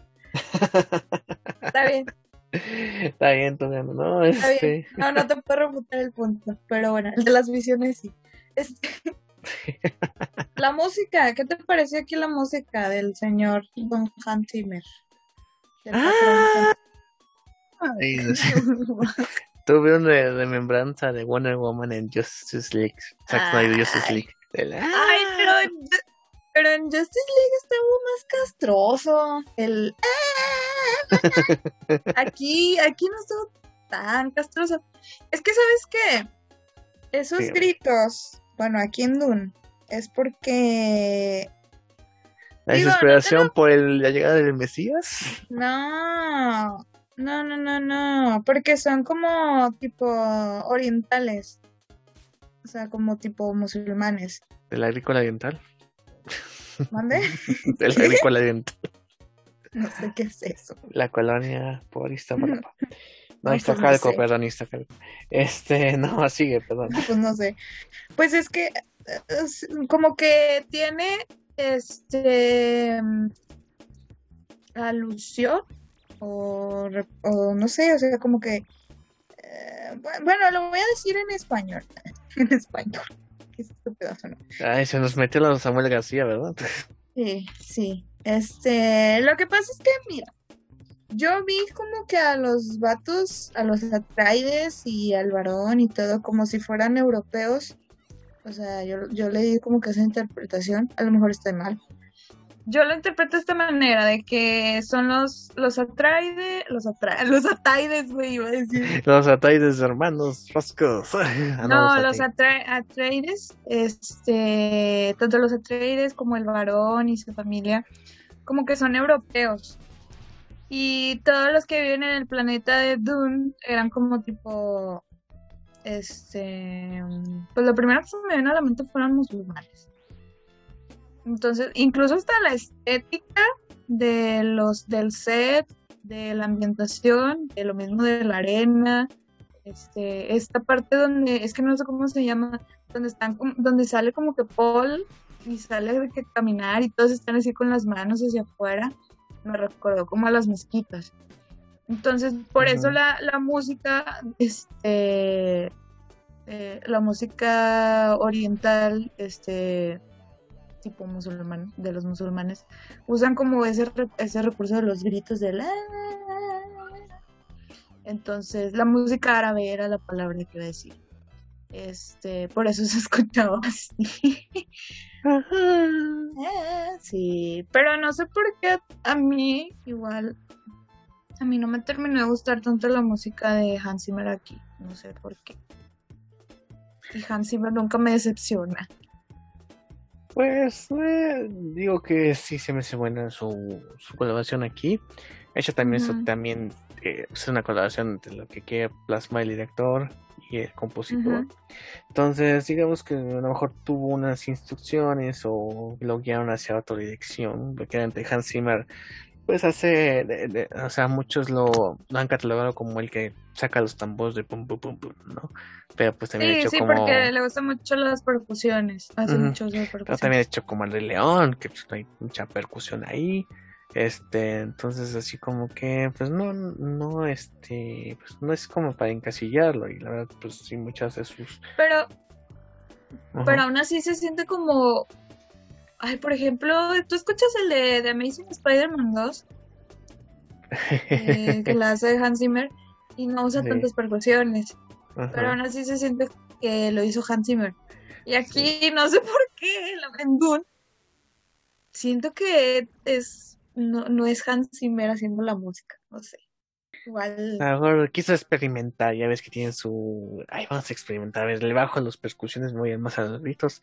C: Está bien.
A: Está bien, ¿no? Este...
C: No, no te puedo refutar el punto, pero bueno, el de las visiones sí. Este... la música, ¿qué te pareció aquí la música del señor Don Hans Zimmer?
A: Ah, tuve una remembranza de Wonder Woman en Justice League. Zack Snyder Justice League.
C: Ay, pero, pero en Justice League estuvo más castroso. El aquí, aquí no estuvo tan castroso. Es que, ¿sabes qué? Esos gritos, bueno, aquí en Dune, es porque
A: ¿La desesperación por la llegada del Mesías?
C: No, no, no, no, no, porque son como tipo orientales, o sea, como tipo musulmanes.
A: ¿De la agrícola oriental?
C: ¿Mande?
A: De la agrícola oriental.
C: No sé qué es eso.
A: La colonia por Iztapalapa. No, no Iztacalco, pues perdón, Iztacalco. Este, no, sigue, perdón.
C: Pues no sé. Pues es que como que tiene este alusión o, o, no sé, o sea, como que eh, bueno, lo voy a decir en español. en español. Qué estúpido ¿no?
A: Ay, se nos metió la Samuel García, ¿verdad?
C: Sí, sí. Este, lo que pasa es que, mira, yo vi como que a los vatos, a los Atreides y al varón y todo como si fueran europeos o sea, yo, yo leí como que esa interpretación, a lo mejor estoy mal. Yo lo interpreto de esta manera, de que son los, los Atreides, los, atra, los Atreides, güey, iba a decir.
A: Los Atreides hermanos Roscos.
C: Ah, no, los, Atreides, este, tanto los Atreides como el varón y su familia, como que son europeos. Y todos los que viven en el planeta de Dune eran como tipo este, pues lo primero que se me vino a la mente fueron musulmanes. Entonces, incluso hasta la estética de los del set, de la ambientación, de lo mismo de la arena, este, esta parte donde, es que no sé cómo se llama, donde están, donde sale como que Paul y sale de que caminar y todos están así con las manos hacia afuera, me recordó como a las mezquitas. Entonces, por eso la, la, música, este, eh, la música oriental, este, tipo musulmán, de los musulmanes, usan como ese, ese recurso de los gritos de la... Entonces, la música árabe era la palabra que iba a decir. Este, por eso se escuchaba así. sí, pero no sé por qué a mí igual a mí no me terminó de gustar tanto la música de Hans Zimmer aquí. No sé por qué. Y Hans Zimmer nunca me decepciona.
A: Pues eh, digo que sí se me hace buena su, su colaboración aquí. Ella también, es, también eh, es una colaboración de lo que quiere plasmar el director y el compositor. Entonces, digamos que a lo mejor tuvo unas instrucciones o lo guiaron hacia otra dirección. Porque entre Hans Zimmer pues hace, o sea, muchos lo, han catalogado como el que saca los tambores de pum pum pum pum, ¿no? Pero pues también
C: sí,
A: hecho
C: sí,
A: como...
C: porque le gustan mucho las percusiones, hace muchos de percusiones.
A: Pero también hecho como el de León, que pues hay mucha percusión ahí. Este, entonces así como que, pues no, no, este, pues no es como para encasillarlo y la verdad, pues sí, muchas de sus...
C: Pero, pero aún así se siente como Ay, por ejemplo, ¿tú escuchas el de, de Amazing Spider-Man 2? Eh, que la hace Hans Zimmer y no usa tantas percusiones. Pero aún así se siente que lo hizo Hans Zimmer. Y aquí no sé por qué, la Dune, siento que es no, no es Hans Zimmer haciendo la música, no sé. Igual.
A: A lo mejor quiso experimentar, ya ves que tiene su. Ay, vamos a experimentar. A ver, le bajo las percusiones muy más a los gritos,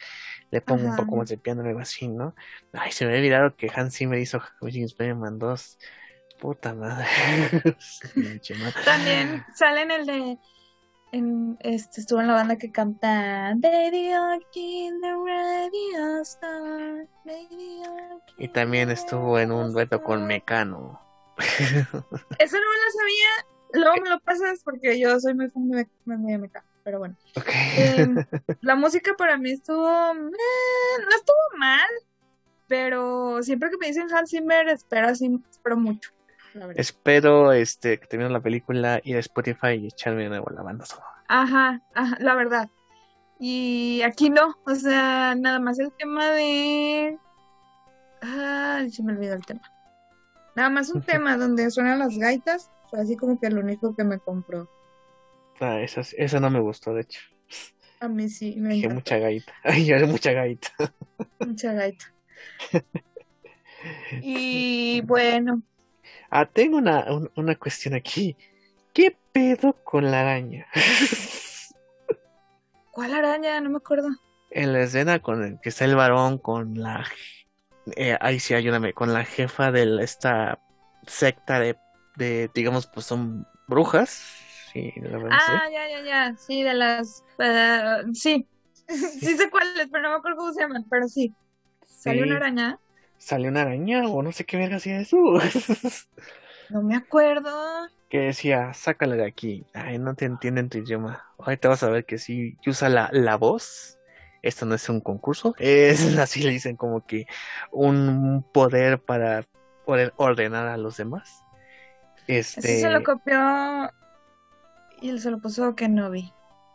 A: le pongo un poco más de piano, algo así, ¿no? Ay, se me había olvidado que Hans Zimmer hizo Spider-Man 2. Puta madre.
C: También sale en el de. En, este, estuvo en la banda que canta Baby in the Radio Star.
A: y también estuvo en un dueto con Mecano.
C: Eso no lo sabía. Luego me lo pasas porque yo soy muy fan de, Meca, pero bueno. Em, la música para mí estuvo. Eh, no estuvo mal, pero siempre que me dicen Hans Zimmer, espero, así, espero mucho.
A: Espero este, que termine la película, ir a Spotify y echarme de nuevo la banda sonora.
C: Ajá, ajá, la verdad. Y aquí no, o sea, nada más el tema de. Ah, se me olvidó el tema. Nada más un tema donde suenan las gaitas, Fue así como que el único que me compró.
A: Ah, esa, esa no me gustó, de hecho.
C: A mí sí, me
A: Dije mucha gaita. Ay, mucha gaita.
C: Mucha gaita. y bueno.
A: Ah, tengo una, una cuestión aquí. ¿Qué pedo con la araña?
C: ¿Cuál araña? No me acuerdo.
A: En la escena con el que está el varón con la eh, ahí sí ayúdame, con la jefa de esta secta de, de digamos, pues son brujas. Sí,
C: ah, ya, ya, ya, sí, de las, uh, sí, sí sé cuáles, pero no me acuerdo cómo se llaman, pero sí. ¿Salió una araña?
A: ¿Salió una araña o no sé qué verga hacía eso?
C: no me acuerdo.
A: Que decía, sácala de aquí. Ay, no te entienden tu idioma. te vas a ver que sí, usa la, la voz esto no es un concurso, es así le dicen como que un poder para poder ordenar a los demás. Este...
C: se lo copió y se lo puso Kenobi,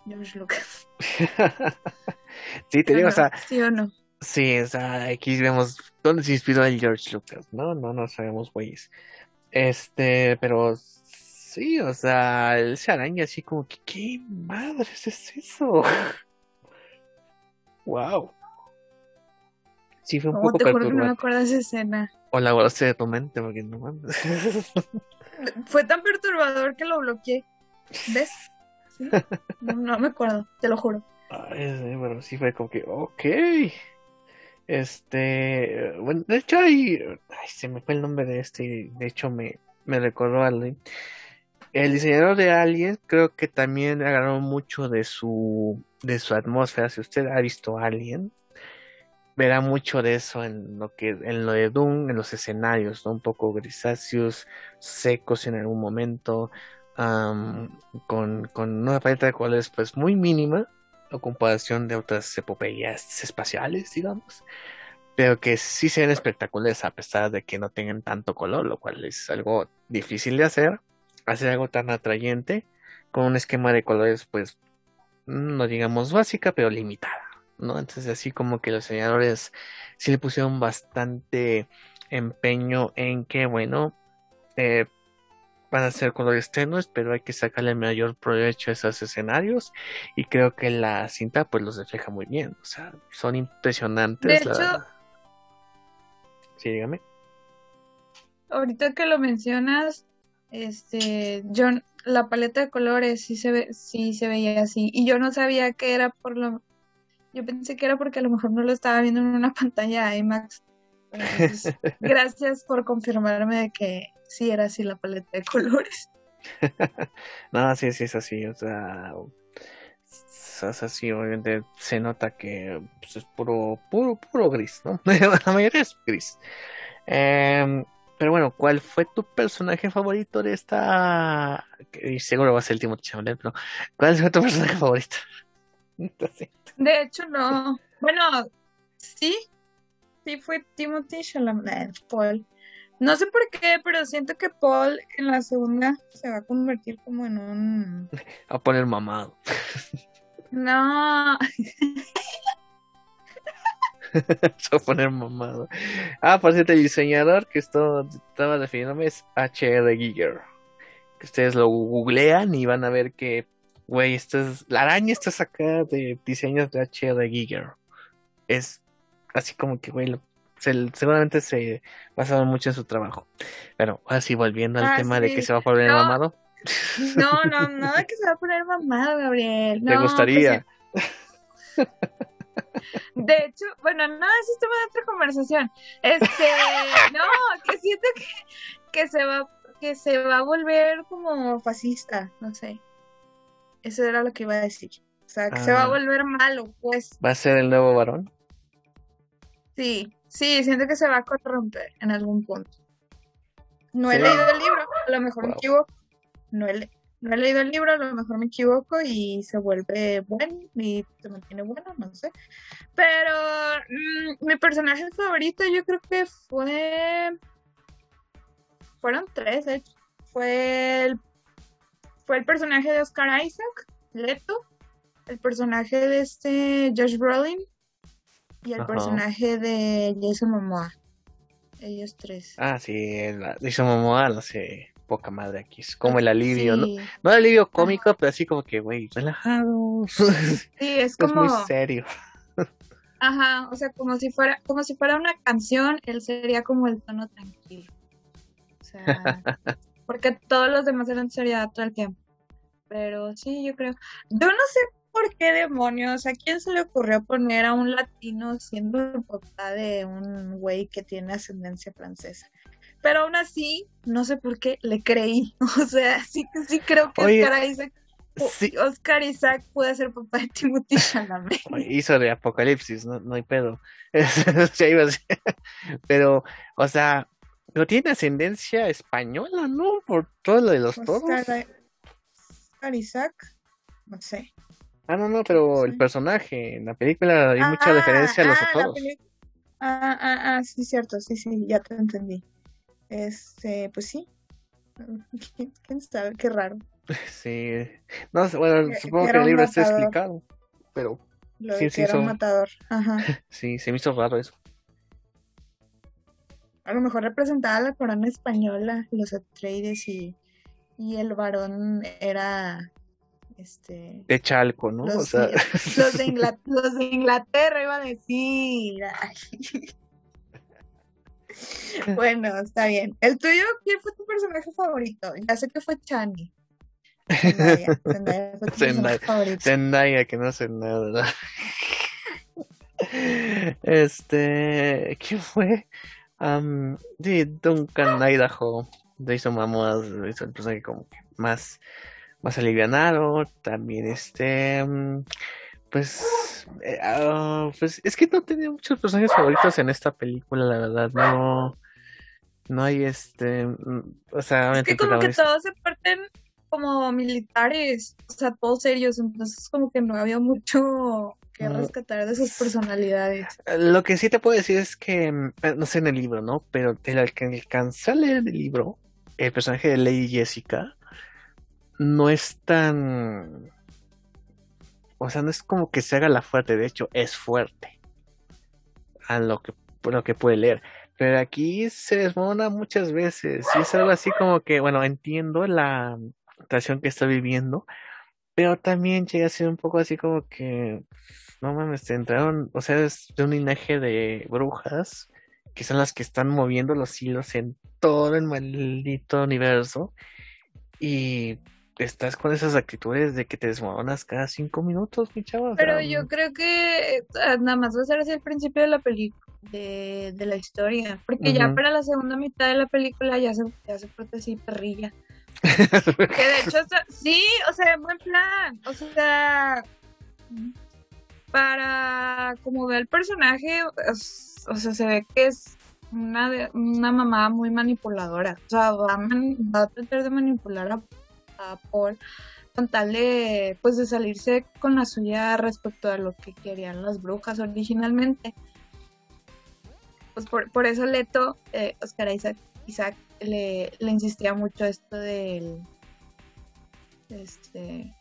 C: George Lucas.
A: sí, te digo, o sea...
C: ¿Sí o no?
A: Sí, o sea, aquí vemos dónde se inspiró el George Lucas, ¿no? No, no sabemos, güeyes. Este, pero sí, o sea, se araña así como que, ¿qué madres es eso? Wow. Sí, fue un poco
C: te perturbante. no me acuerdo de esa escena.
A: O la guardaste de tu mente, porque no mames.
C: fue tan perturbador que lo bloqueé. ¿Ves? No, me acuerdo, te lo juro.
A: Ay, pero sí fue como que, ok. Este, bueno, de hecho hay, ay, se me fue el nombre de este, de hecho me, me recordó a alguien. El diseñador de Alien creo que también agarró mucho de su de su atmósfera. Si usted ha visto Alien, verá mucho de eso en lo que en lo de Doom, en los escenarios, ¿no? un poco grisáceos, secos en algún momento, con, con una paleta de colores pues muy mínima a comparación de otras epopeyas espaciales, digamos, pero que sí se ven espectaculares a pesar de que no tengan tanto color, lo cual es algo difícil de hacer hacer algo tan atrayente con un esquema de colores pues no digamos básica pero limitada no entonces así como que los diseñadores sí le pusieron bastante empeño en que bueno eh, van a ser colores tenues pero hay que sacarle el mayor provecho a esos escenarios y creo que la cinta pues los refleja muy bien o sea son impresionantes
C: de hecho,
A: sí dígame.
C: Ahorita que lo mencionas este, yo, la paleta de colores sí se ve, sí se veía así. Y yo no sabía que era por lo, yo pensé que era porque a lo mejor no lo estaba viendo en una pantalla IMAX. gracias por confirmarme de que sí era así la paleta de colores.
A: no, sí, sí es así, o sea, es así, obviamente se nota que pues, es puro, puro, puro gris, ¿no? la mayoría es gris. Eh, pero bueno, ¿cuál fue tu personaje favorito de esta? Y seguro va a ser el Timothy Chalamet, pero ¿cuál fue tu personaje favorito?
C: de hecho, no. Bueno, sí. Sí fue Timothy Chalamet, Paul. No sé por qué, pero siento que Paul en la segunda se va a convertir como en un...
A: A poner mamado.
C: No.
A: Se va a poner mamado. Ah, por cierto, el diseñador que esto estaba definiéndome es H.R. Giger. Que ustedes lo googlean y van a ver que, güey, esto es, la araña está sacada de diseños de H.R. Giger. Es así como que, güey, seguramente se basaron mucho en su trabajo. Pero así volviendo al ah, tema de que se va a poner mamado.
C: No, no, no, que se va a poner mamado, Gabriel.
A: Me gustaría?
C: Pues de hecho, bueno, no, eso es tema de otra conversación. Este, no, que siento que, que se va, que se va a volver como fascista, no sé. Eso era lo que iba a decir. O sea, que se va a ah. volver malo, pues.
A: ¿Va a ser el nuevo varón?
C: Sí, sí, siento que se va a corromper en algún punto. No he leído el libro, a lo mejor me equivoco. No he, no he leído el libro, a lo mejor me equivoco y se vuelve bueno y se mantiene bueno, no sé. Pero mm, mi personaje favorito yo creo que fue... Fueron tres, hecho. Fue el, fue el personaje de Oscar Isaac, Leto, el personaje de este Josh Brolin y el personaje de Jason Momoa. Ellos tres.
A: Ah, sí, Jason Momoa lo sé poca madre aquí. Es como el alivio, ¿no? No el alivio cómico, pero así como que, güey, relajado.
C: Sí, es como.
A: Es muy serio.
C: Ajá, o sea, como si fuera, como si fuera una canción, él sería como el tono tranquilo. O sea, porque todos los demás eran seriedad todo el tiempo. Pero sí, yo creo. Yo no sé por qué demonios, ¿a quién se le ocurrió poner a un latino siendo el papá de un güey que tiene ascendencia francesa? Pero aún así, no sé por qué le creí. O sea, sí, sí creo que Oscar Isaac, Oscar Isaac puede ser papá de Timothy Chalamet.
A: Hizo de Apocalipsis, no, no hay pedo. Pero, o sea, no tiene ascendencia española, ¿no? Por todo lo de los todos.
C: Oscar Isaac, no sé.
A: Ah, no, no, pero el personaje en la película hay mucha referencia a los
C: ah,
A: otros.
C: Ah, ah, ah, sí, cierto, sí, sí, ya te entendí. Este, pues sí. ¿Quién sabe? Qué raro.
A: Sí. No, bueno, supongo que el libro está explicado, pero...
C: Lo sí, sí, era un matador. Ajá.
A: Sí, se me hizo raro eso.
C: A lo mejor representaba la corona española, los Atreides y, y el varón era este
A: de Chalco, ¿no?
C: Los,
A: o sea...
C: los, de, Inglaterra, los de Inglaterra iba a decir. bueno, está bien. ¿El tuyo quién fue tu personaje favorito? Ya sé que fue Chani. Zendaya, Zendaya fue tu Zendaya, favorito.
A: Zendaya, que no hace nada. Este, ¿quién fue? Um, sí, Duncan Idaho. Jason Momoa hizo el personaje como que más más alivianado, también este, mm, pues, eh, ah, pues es que no tenía muchos personajes favoritos en esta película, la verdad, no, no hay este, mm, o sea,
C: es que como que todos se parten como militares, o sea, todos serios, entonces como que no había mucho que rescatar de sus personalidades.
A: Lo que sí te puedo decir es que, mm, eh, no sé en el libro, ¿no? Pero el que alcanza a leer el libro, el personaje de Lady Jessica, no es tan... O sea, no es como que se haga la fuerte, de hecho es fuerte a lo que, lo que puede leer. Pero aquí se desmona muchas veces y es algo así como que, bueno, entiendo la situación que está viviendo, pero también llega a ser un poco así como que, no mames, entraron, o sea, es de un linaje de brujas que son las que están moviendo los hilos en todo el maldito universo y estás con esas actitudes de que te desmoronas cada cinco minutos, mi chava.
C: Pero yo creo que ah, nada más va a ser así el principio de la película, de, la historia, porque ya para la segunda mitad de la película ya se, ya se así perrilla. que de hecho, sí, o sea, buen plan, o sea, para como ve el personaje, o sea, se ve que es una, una mamá muy manipuladora, o sea, va a, va a tratar de manipular a por con tal de, pues, de salirse con la suya respecto a lo que querían las brujas originalmente. Pues por, eso Leto, eh, Oscar Isaac, Isaac le, le, insistía mucho esto del, este,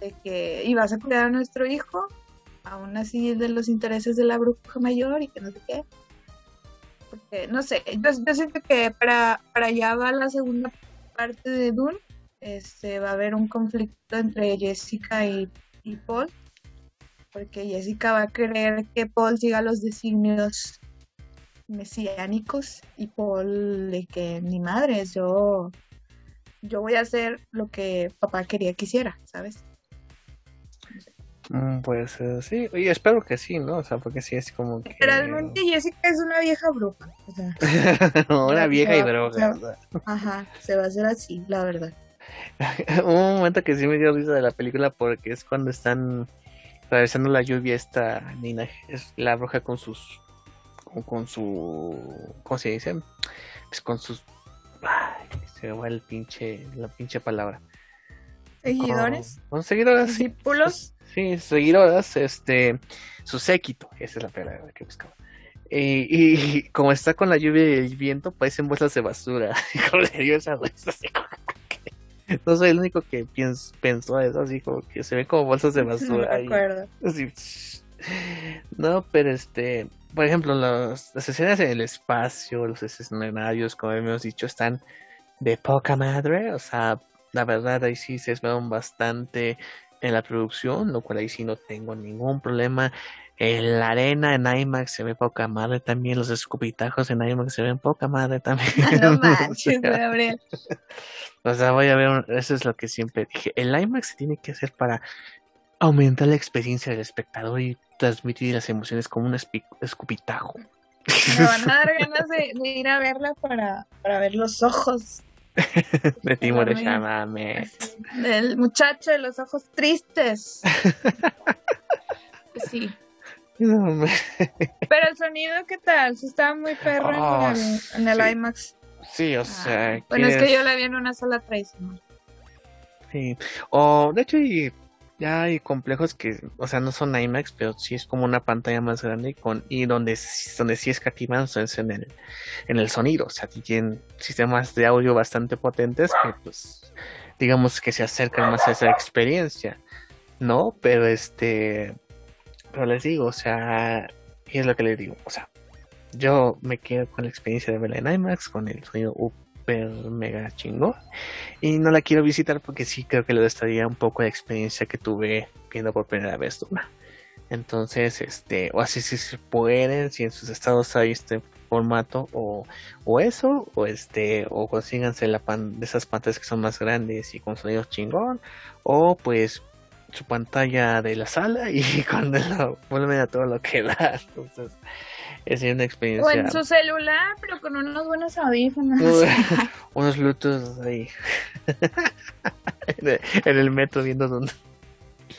C: de que ibas a cuidar a nuestro hijo, aún así de los intereses de la bruja mayor y que no sé qué. Porque, no sé, yo, siento que para, para allá va la segunda parte de Dune este, va a haber un conflicto entre Jessica y, Paul, porque Jessica va a querer que Paul siga los designios mesiánicos y Paul de que ni madre, yo, yo voy a hacer lo que papá quería que hiciera, ¿sabes?
A: Mm, pues sí, y espero que sí, ¿no? O sea, porque sí es como que...
C: Realmente Jessica es una vieja bruja, o sea...
A: una vieja y droga.
C: Ajá, se va a hacer así, la verdad.
A: un momento que sí me dio risa de la película porque es cuando están atravesando la lluvia esta Nina, es la bruja con sus con, su ¿cómo se dice? Pues con sus se va el pinche la pinche palabra.
C: Seguidores.
A: Con, seguidoras,
C: discípulos.
A: Sí, seguidoras, este su séquito, esa es la palabra que buscaba. Y, como está con la lluvia y el viento, parecen bolsas de basura. Como le dio esa así no soy el único que pensó eso, así como que se ve como bolsas de basura.
C: No
A: no, pero este, por ejemplo, las escenas en el espacio, los escenarios, como hemos dicho, están de poca madre, o sea, la verdad ahí sí se esmeran bastante en la producción, lo cual ahí sí no tengo ningún problema. En la arena en IMAX se ve poca madre también, los escupitajos en IMAX se ven poca madre también.
C: No manches, Gabriel.
A: o sea, voy a ver, eso es lo que siempre dije. El IMAX se tiene que hacer para aumentar la experiencia del espectador y transmitir las emociones como un escupitajo.
C: Me van a dar ganas de, ir a verla para, para ver los ojos.
A: de Timur Chamame.
C: Del muchacho de los ojos tristes. sí. Pero el sonido, ¿qué tal? Si estaba muy perro en el, en el IMAX.
A: Sí, o ah, sea.
C: Bueno, es que yo la vi en una sola tradición.
A: Sí. O, de hecho, y ya hay complejos que, o sea, no son IMAX, pero sí es como una pantalla más grande y con y donde, donde sí escatiman en el, en el sonido. O sea, tienen sistemas de audio bastante potentes que, pues, digamos que se acercan más a esa experiencia, ¿no? Pero este, pero les digo, o sea, y es lo que les digo, o sea, yo me quedo con la experiencia de verla en IMAX, con el sonido mega chingón. Y no la quiero visitar porque sí creo que le estaría un poco de experiencia que tuve viendo por primera vez Duna. Entonces, este, o así si se pueden, si en sus estados hay este formato o, o eso, o este, o consíganse la pan, de esas pantallas que son más grandes y con sonido chingón, o pues su pantalla de la sala y con el volumen a todo lo que da. Entonces, es una experiencia.
C: O en su celular, pero con unos buenos audífonos.
A: unos Bluetooth ahí. en el metro viendo dónde.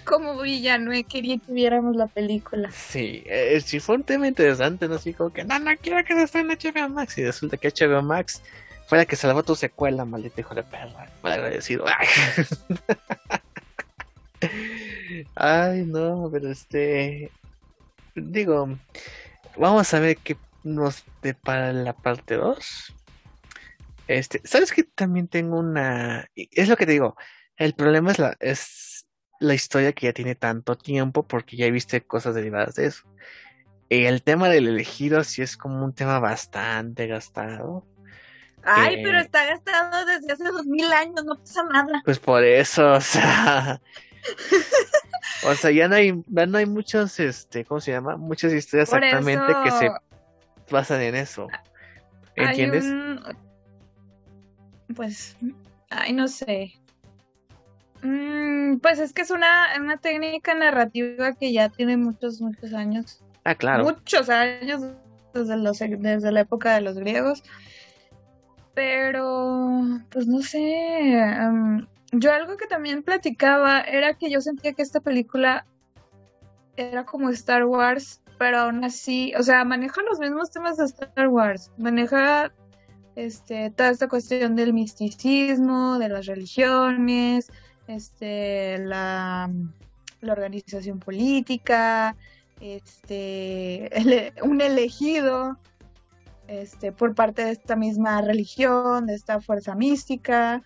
C: Como villano, quería que viéramos la película.
A: Sí, eh, sí fue un tema interesante, ¿no? Así como que, no, no quiero que no esté en HBO Max. Y resulta que HBO Max fue la que salvó tu secuela, maldito hijo de perra. Mal agradecido. Ay, no, pero este. Digo, vamos a ver qué nos depara la parte 2. Este, ¿sabes que también tengo una es lo que te digo, el problema es la es la historia que ya tiene tanto tiempo porque ya viste cosas derivadas de eso. Y el tema del elegido sí es como un tema bastante gastado.
C: Ay, pero está gastado desde hace dos mil años, no pasa nada.
A: Pues por eso, o sea, o sea, ya no hay, ya no hay muchos, este, ¿cómo se llama? Muchas historias actualmente que se basan en eso. ¿Entiendes?
C: Pues, ay, no sé. Mm, pues es que es una, una técnica narrativa que ya tiene muchos, muchos años.
A: Ah, claro.
C: Muchos años desde, los, desde la época de los griegos. Pero, pues no sé. Yo algo que también platicaba era que yo sentía que esta película era como Star Wars, pero aún así, o sea, maneja los mismos temas de Star Wars, maneja este toda esta cuestión del misticismo, de las religiones, este la, la organización política, este un elegido este por parte de esta misma religión, de esta fuerza mística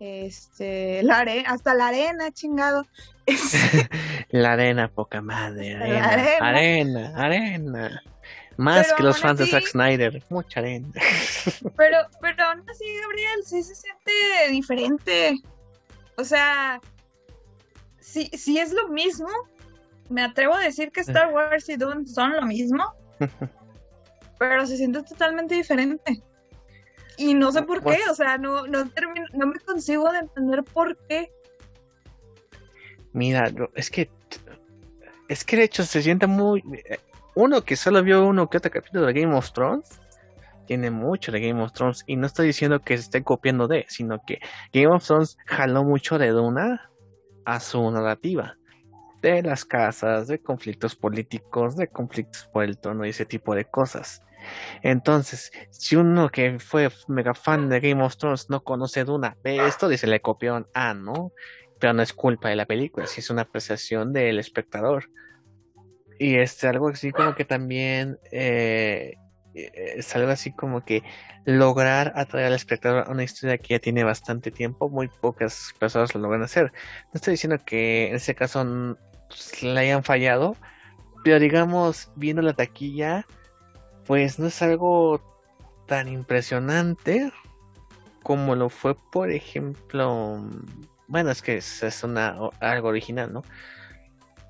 C: este, la arena, hasta la arena, chingado.
A: la arena, poca madre, arena, arena, arena, Más que los fans de Zack Snyder, mucha arena.
C: pero, pero aún así, Gabriel, sí se siente diferente. O sea, si, si es lo mismo, me atrevo a decir que Star Wars y Dune son lo mismo, pero se siente totalmente diferente. Y no sé por qué, pues o sea, no, no, termino, no me consigo de entender por qué.
A: Mira, es que es que de hecho se siente muy uno que solo vio uno que otro capítulo de Game of Thrones tiene mucho de Game of Thrones y no estoy diciendo que se esté copiando de, sino que Game of Thrones jaló mucho de Duna a su narrativa de las casas, de conflictos políticos, de conflictos por el tono y ese tipo de cosas. Entonces, si uno que fue mega fan de Game of Thrones no conoce Duna, ve esto, dice le copió a, ¿no? Pero no es culpa de la película, si es una apreciación del espectador. Y es algo así como que también eh, es algo así como que lograr atraer al espectador a una historia que ya tiene bastante tiempo, muy pocas personas lo logran hacer. No estoy diciendo que en ese caso le hayan fallado, pero digamos, viendo la taquilla, pues no es algo tan impresionante como lo fue, por ejemplo, bueno, es que es, una algo original, ¿no?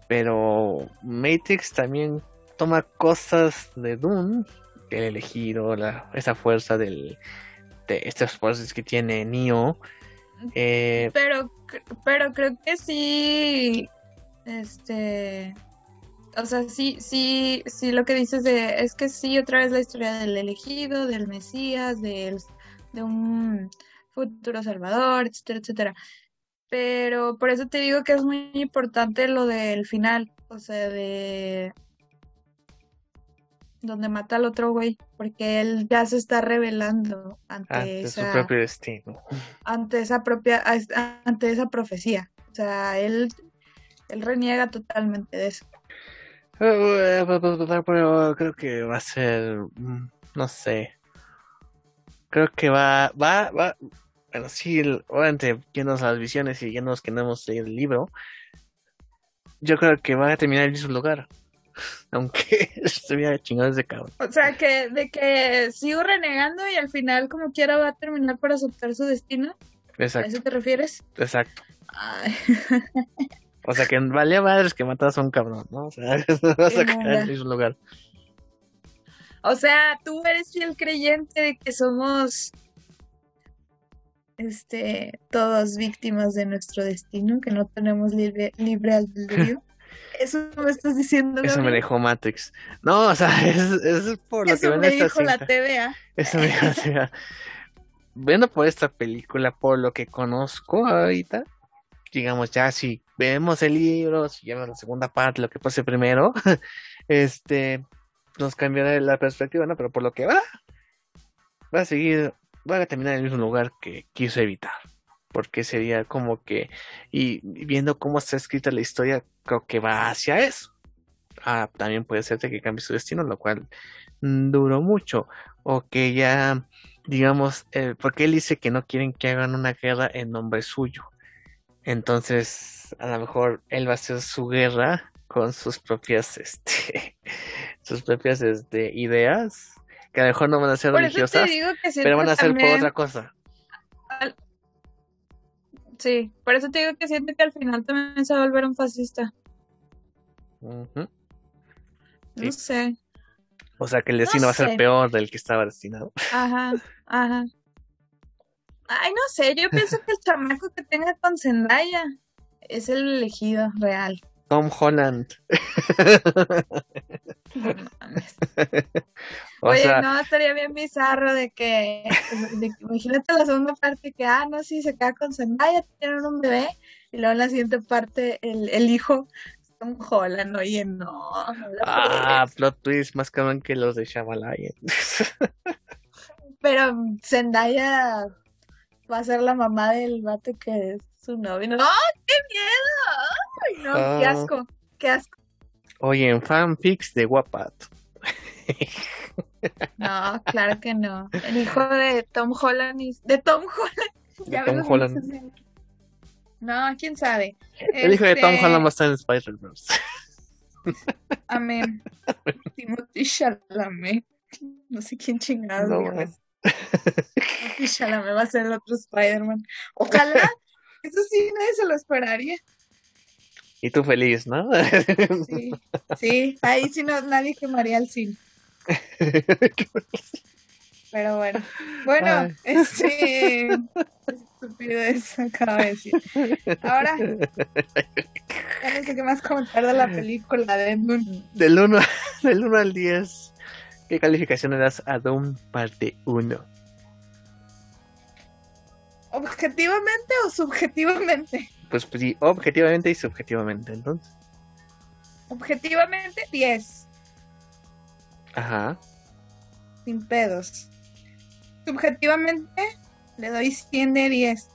A: Pero Matrix también toma cosas de Dune, el elegido, la, esa fuerza del, de estas fuerzas que tiene Neo. Eh,
C: pero, pero creo que sí, este, o sea, sí, sí, sí, lo que dices de, es que sí, otra vez la historia del elegido, del Mesías, del, de un futuro salvador, etcétera, etcétera. Pero por eso te digo que es muy importante lo del final, o sea, de donde mata al otro güey, porque él ya se está revelando ante,
A: esa, su propio destino.
C: Ante esa propia, ante esa profecía. O sea, él, él reniega totalmente de eso.
A: Eh, pero creo que va a ser, mm, no sé. Creo que va, va, va, bueno, sí, obviamente, yéndonos a las visiones y yéndonos que no hemos leído el libro, yo creo que va a terminar en su lugar. Aunque estuviera chingado ese cabrón.
C: O sea, que de que sigo renegando y al final, como quiera, va a terminar por aceptar su destino. Exacto. ¿A eso te refieres?
A: Exacto. O sea, que valía madres que matas a un cabrón, ¿no? O sea, vas a quedar en su lugar.
C: O sea, tú eres fiel creyente de que somos este, todos víctimas de nuestro destino, que no tenemos libre, libre albedrío. Eso me estás diciendo.
A: Eso me dejó Matrix. No, o sea, es, por lo que
C: me dijo la TVA.
A: Eso me dijo la TVA. Viendo por esta película, por lo que conozco ahorita, digamos, ya si vemos el libro, si vemos la segunda parte, lo que pase primero, este, nos cambiará la perspectiva, ¿no? Pero por lo que va, va a seguir va a terminar en el mismo lugar que quiso evitar. Porque sería como que, y viendo cómo está escrita la historia, creo que va hacia eso. Ah, también puede ser que cambie su destino, lo cual duró mucho. O que ya, digamos, eh, porque él dice que no quieren que hagan una guerra en nombre suyo. Entonces, a lo mejor él va a hacer su guerra con sus propias, este, sus propias este, ideas que a lo mejor no van a ser religiosas, pero van a ser por otra cosa.
C: Sí, por eso te digo que siento que al final también se va a volver un fascista. No sé.
A: O sea que el destino va a ser peor del que estaba destinado.
C: Ajá, ajá. Ay, no sé, yo pienso que el chamaco que tenga con Zendaya es el elegido real.
A: Tom Holland.
C: Oye, no, estaría bien bizarro de que, imagínate la segunda parte que, ah, no, sí, se queda con Zendaya, tienen un bebé, y luego en la siguiente parte el, el hijo Tom Holland, oye, no.
A: ah, plot twist más cabrón que los de Shyamalan.
C: Pero Zendaya va a ser la mamá del vato que es su novio. ¡No! ¡Qué miedo! Ay, no, qué ah. asco, qué asco.
A: Oye, en fanfics de Wapat.
C: No, claro que no. El hijo de Tom Holland y... de Tom Holland.
A: De Tom Holland.
C: No, quién sabe.
A: El hijo de Tom este Holland va a estar en Spider-Verse.
C: Amén. Timothy Chalamet. No sé quién chingado no, es. Timothy Chalamet va a ser el otro Spider-Man. Ojalá. Eso sí, nadie se lo esperaría.
A: Y tú feliz, ¿no?
C: Sí, sí, ahí sí no, nadie quemaría el cine. Pero bueno, bueno, este estupidez acaba de decir. Ahora, ya no sé qué más comentar de la película de Doom.
A: Del 1 del uno al 10, ¿qué calificación le das a Doom parte 1?
C: ¿Objetivamente o subjetivamente?
A: Pues, pues sí, objetivamente y subjetivamente, entonces.
C: Objetivamente, 10.
A: Ajá.
C: Sin pedos. Subjetivamente, le doy 100 de 10.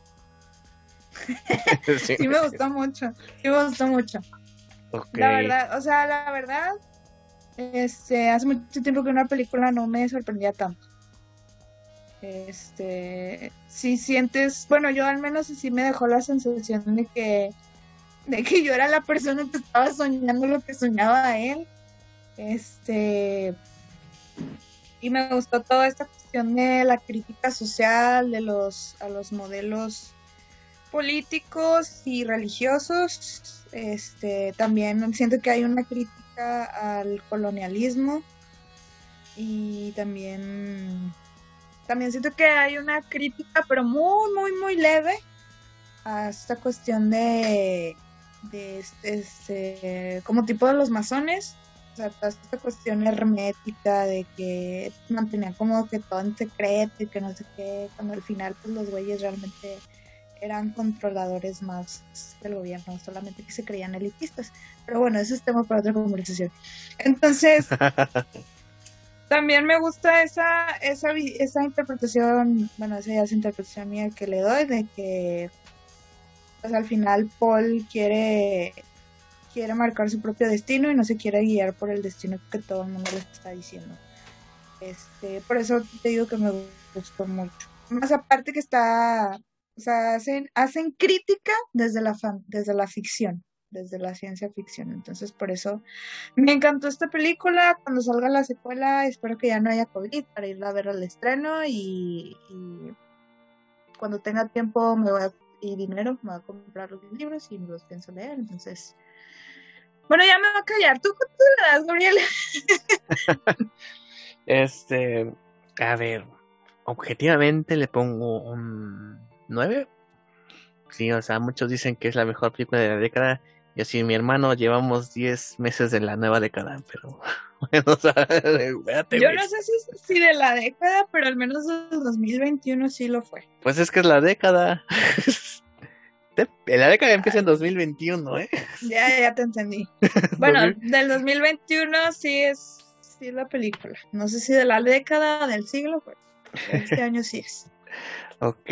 C: sí, me gustó mucho. Sí me gustó mucho. La verdad, o sea, la verdad, este, hace mucho tiempo que una película no me sorprendía tanto. Este, si sientes, bueno, yo al menos sí me dejó la sensación de que, de que yo era la persona que estaba soñando lo que soñaba él. Este, y me gustó toda esta cuestión de la crítica social, de los, a los modelos políticos y religiosos. Este, también siento que hay una crítica al colonialismo y también también siento que hay una crítica, pero muy, muy, muy leve a esta cuestión de, de este, este como tipo de los masones, o sea, toda esta cuestión hermética de que mantenían como que todo en secreto y que no sé qué, cuando al final pues los güeyes realmente eran controladores más del gobierno, solamente que se creían elitistas. Pero bueno, ese es tema para otra conversación. Entonces, también me gusta esa, esa, esa interpretación, bueno, esa es interpretación mía que le doy de que pues al final Paul quiere quiere marcar su propio destino y no se quiere guiar por el destino que todo el mundo le está diciendo. Este, por eso te digo que me gustó mucho. Más aparte que está, o sea, hacen, hacen crítica desde la desde la ficción desde la ciencia ficción. Entonces, por eso me encantó esta película. Cuando salga la secuela, espero que ya no haya COVID para ir a ver el estreno y, cuando tenga tiempo me voy a, y dinero, me voy a comprar los libros y los pienso leer. Entonces, bueno, ya me voy a callar. ¿Tú cuánto le das, Gabriel?
A: este, a ver, objetivamente le pongo un 9. Sí, o sea, muchos dicen que es la mejor película de la década. Y así mi hermano llevamos 10 meses de la nueva década, pero bueno, o sea,
C: Yo no sé si, de la década, pero al menos del 2021 sí lo fue.
A: Pues es que es la década. La década empieza en 2021, ¿eh?
C: Ya, ya te entendí. Bueno, del 2021 sí es, sí es la película. No sé si de la década, del siglo, pues este año sí es.
A: Ok,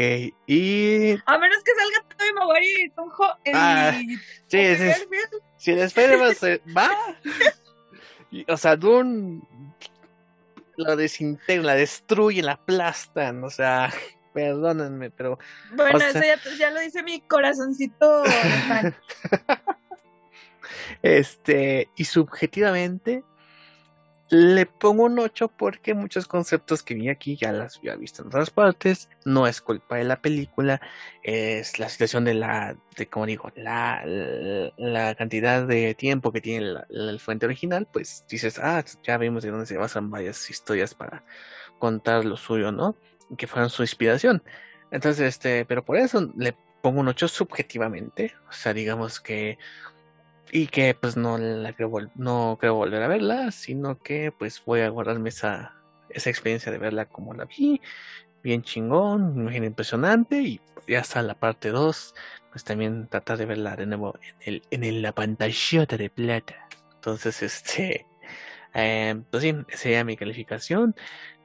A: y.
C: A menos que salga Tobey Maguire y Tom
A: ah, sí, sí, Si el spider va. o sea, Dune la desintegra, la destruye, la aplastan, o sea, perdónenme, pero.
C: Bueno, eso ya, ya, lo dice mi corazoncito.
A: este, y subjetivamente, le pongo un 8 porque muchos conceptos que vi aquí ya las había visto en otras partes. No es culpa de la película, es la situación de la, de como digo, la, la, cantidad de tiempo que tiene el fuente original. Pues dices, ah, ya vimos de dónde se basan varias historias para contar lo suyo, ¿no? Que fueron su inspiración. Entonces, este, pero por eso le pongo un 8 subjetivamente. O sea, digamos que y que pues no la creo no creo volver a verla, sino que pues voy a guardarme esa, esa experiencia de verla como la vi, bien chingón, imagen impresionante y ya está la parte 2, pues también tratar de verla de nuevo en el en la pantallota de plata. Entonces, este eh, pues sí, esa sería mi calificación.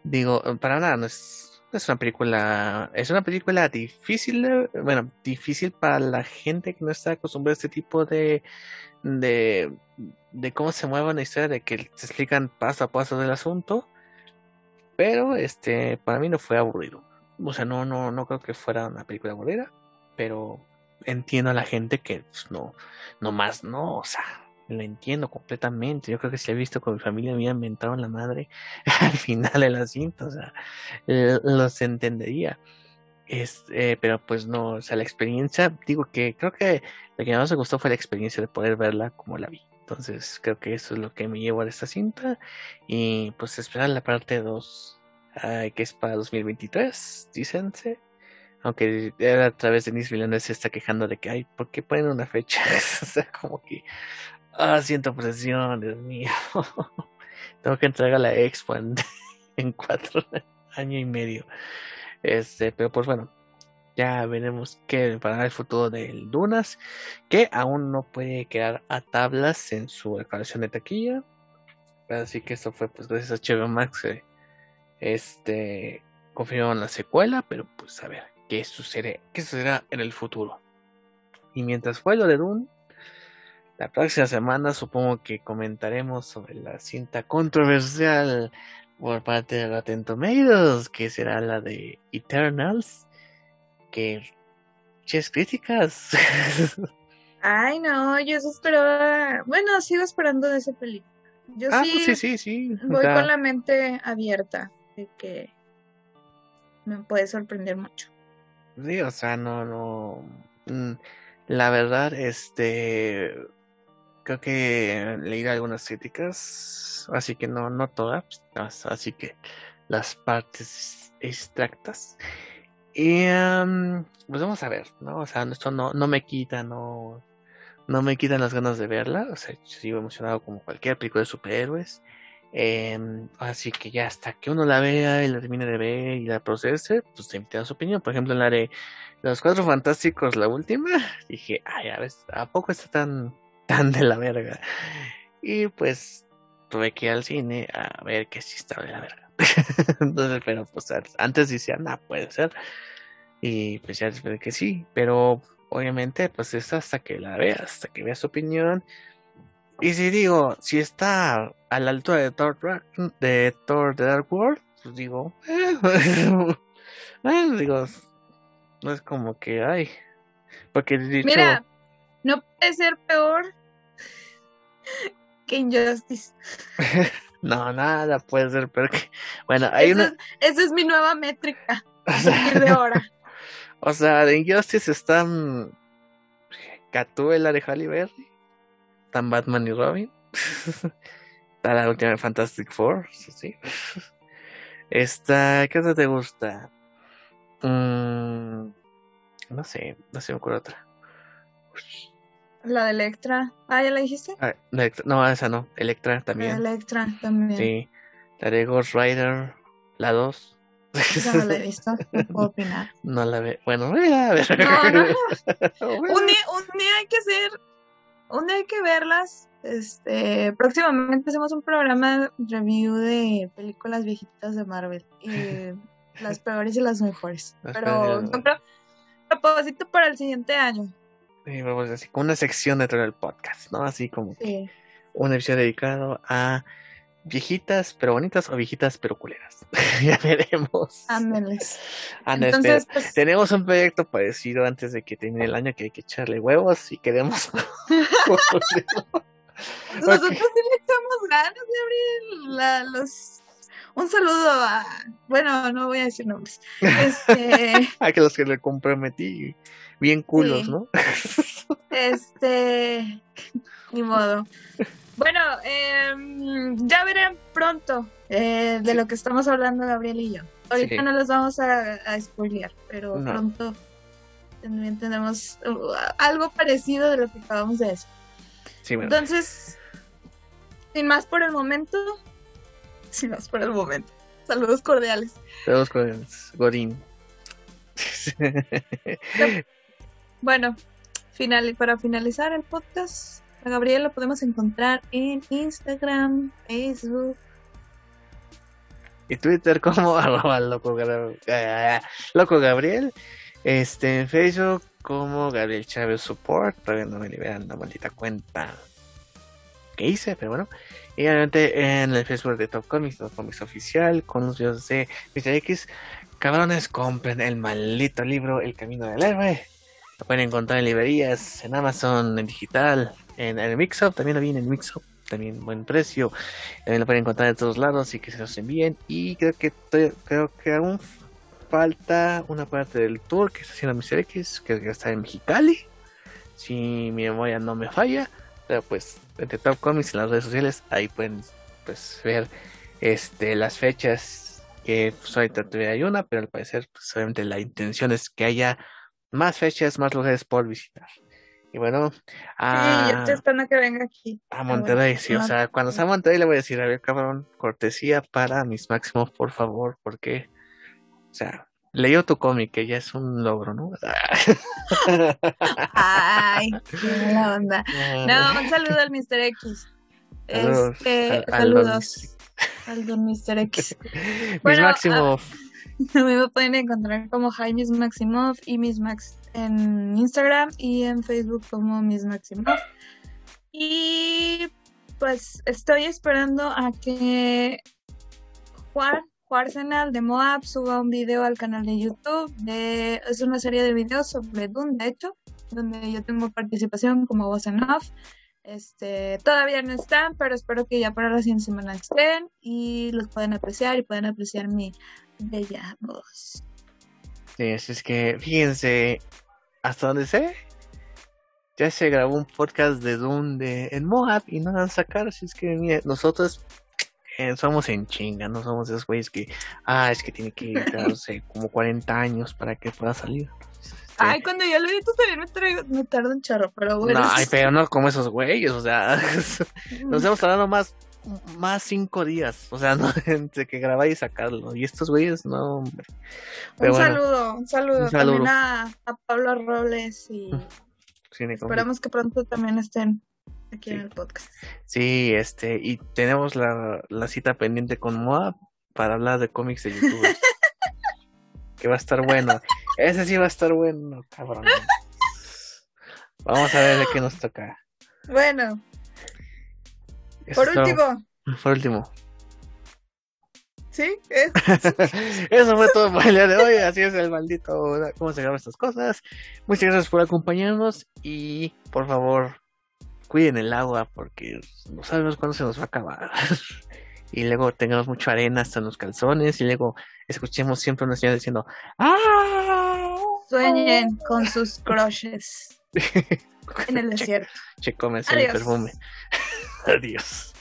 A: Digo, para nada, no es, es una película, es una película difícil, bueno, difícil para la gente que no está acostumbrada a este tipo de, de, de cómo se mueve una historia, de que se explican paso a paso del asunto. Pero este, para mí no fue aburrido. O sea, no, no, no creo que fuera una película aburrida. Pero entiendo a la gente que pues, no, no más, no, o sea, lo entiendo completamente. Yo creo que si he visto con mi familia me han inventado la madre al final de la cinta, o sea, los entendería. Este, pero pues no, o sea, la experiencia, digo que creo que lo que más me gustó fue la experiencia de poder verla como la vi. Entonces creo que eso es lo que me llevo a esta cinta. Y pues esperar la parte 2, que es para 2023, dicense. Aunque a través de Nis Villeneuve se está quejando de que, ay, ¿por qué ponen una fecha? o sea, como que, ah, siento presión, Dios mío. Tengo que entregar la expo en, cuatro años y medio. Este, pero pues bueno, ya veremos qué para el futuro del Dunas, que aún no puede quedar a tablas en su declaración de taquilla. Así que esto fue pues gracias a HBO Max. Este confirmaron la secuela, pero pues a ver qué sucede, qué sucederá en el futuro. Y mientras fue lo de Dune, la próxima semana supongo que comentaremos sobre la cinta controversial por parte de Rotten Tomatoes, que será la de Eternals que muchas críticas.
C: Ay, no, yo eso esperaba. Bueno, sigo esperando de esa película. Yo
A: ah,
C: sí,
A: pues sí, sí, sí.
C: voy con la mente abierta de que me puede sorprender mucho.
A: Sí, o sea, no, no. Mm, la verdad, este. Creo que leído algunas críticas, así que no, no todas, así que las partes extractas. Y pues vamos a ver, ¿no? O sea, esto no, no me quita, no, no me quitan las ganas de verla. O sea, sigo emocionado como cualquier película de superhéroes. Em, así que ya hasta que uno la vea y la termine de ver y la procese, pues te invito a su opinión. Por ejemplo, en la de Los Cuatro Fantásticos, la última, dije, ay, a ver, ¿a poco está tan, tan de la verga? Y pues tuve que ir al cine a ver que sí estaba de la verga. Entonces, pero pues antes decía, nada, puede ser. Y pues ya después que sí, pero obviamente pues es hasta que la veas, hasta que veas su opinión. Y si digo, si está a la altura de Thor, de Thor The Dark World, pues digo, eh, digo, no es como que, ay, porque dicho...
C: Mira, no puede ser peor que Injustice.
A: no, nada puede ser peor que... Bueno, hay una...
C: esa es mi nueva métrica. de ahora.
A: O sea, de Injustice están Catuela de Halle Berry, están Batman y Robin, está la última de Fantastic Four, sí. Esta, ¿qué otra te gusta? Mm, no sé, no sé, me acuerdo otra.
C: La de Electra. Ah, ¿ya la dijiste? Ah,
A: no, esa no. Electra también.
C: Electra también.
A: Sí. La de Ghost Rider, la 2.
C: Esa no la he visto, no puedo opinar.
A: No la ve. Bueno, a ver.
C: No, no. un, día, un día hay que hacer. Un día hay que verlas. Este, próximamente hacemos un programa review de películas viejitas de Marvel. Y las peores y las mejores. Pero no propósito para el siguiente año.
A: Vamos así, con una sección dentro del podcast, ¿no? Así como sí. un episodio dedicado a viejitas pero bonitas o viejitas pero culeras. ya veremos.
C: Ándeles.
A: Entonces, pues, tenemos un proyecto parecido antes de que termine el año que hay que echarle huevos y queremos.
C: Nosotros sí le echamos ganas, Gabriel. La, los... Un saludo a. Bueno, no voy a decir nombres. Este...
A: a que los que le comprometí, bien culos, ¿no?
C: este. Ni modo. Bueno, eh, ya verán pronto eh, de lo que estamos hablando Gabriel y yo. Ahorita no los vamos a, a spoilear, pero pronto también tenemos uh, algo parecido de lo que acabamos de decir. Entonces, sin más por el momento, sin más por el momento. Saludos cordiales.
A: Saludos cordiales. Godín.
C: bueno, para finalizar el podcast, a Gabriel lo podemos encontrar en Instagram, Facebook.
A: Y Twitter como loco, eh, loco Gabriel. Este, en Facebook como Gabriel Chávez Support. Todavía no me liberan la maldita cuenta que hice, pero bueno. Y obviamente en el Facebook de Top Comics, Top Comics Oficial, con los videos de Mr. X. Cabrones, compren el maldito libro El Camino del Héroe. Lo pueden encontrar en librerías, en Amazon, en digital, en el Mixup, también lo vi en Mixup, también buen precio. También lo pueden encontrar en todos lados y que se los envíen. Y creo que creo que aún falta una parte del tour que está haciendo Mr. X, que está en Mexicali. Si mi memoria no me falla. Pero pues entre Top Comics en las redes sociales, ahí pueden pues ver este las fechas que pues, ahorita todavía hay una, pero al parecer pues obviamente la intención es que haya más fechas, más lugares por visitar. Y bueno,
C: a, sí, esperando que venga aquí.
A: A Monterrey, sí, o sea, cuando sea a Monterrey le voy a decir, a ver, cabrón, cortesía para mis máximos, por favor, porque, o sea, leyó tu cómic, que ya es un logro, ¿no?
C: Ay, qué la onda. No, un saludo al Mr. X. Saludos. Este, saludos al don Mr. X.
A: mis máximos.
C: A me pueden encontrar como Jaime Maximov y Miss Max en Instagram y en Facebook como Miss Maximov. Y pues estoy esperando a que Juan, Arsenal de Moab suba un video al canal de YouTube. De, es una serie de videos sobre Dune, de hecho, donde yo tengo participación como voz en off. Este, todavía no están, pero espero que ya para la siguiente semana estén y los pueden apreciar y pueden apreciar mi bella voz.
A: Sí, así es que fíjense, hasta donde sé, ya se grabó un podcast de Doom de, en Moab y no van a sacar, así es que mire, nosotros eh, somos en chinga, no somos esos güeyes que, ah, es que tiene que sé, como 40 años para que pueda salir.
C: Ay, cuando yo lo vi, tú también me, traigo, me tarda un charro, pero bueno.
A: No, ay, pero no como esos güeyes, o sea, nos hemos tardado más, más cinco días, o sea, no, entre que grabar y sacarlo. Y estos güeyes, no, hombre.
C: un, saludo, un saludo, un saludo, también a, a Pablo Robles y esperamos que pronto también estén aquí en el podcast.
A: Sí, este, y tenemos la, la cita pendiente con Moa para hablar de cómics de YouTube. que va a estar bueno. Ese sí va a estar bueno, cabrón. Vamos a ver de qué nos toca.
C: Bueno. por último.
A: Por último.
C: ¿Sí?
A: Eso fue todo por el día de hoy. Así es el maldito. ¿Cómo se graban estas cosas? Muchas gracias por acompañarnos. Y por favor, cuiden el agua porque no sabemos cuándo se nos va a acabar. y luego tengamos mucha arena hasta en los calzones. Y luego escuchemos siempre a una señora diciendo ¡Ah!
C: Sueñen con sus crushes en el desierto.
A: Che, che el perfume. Adiós.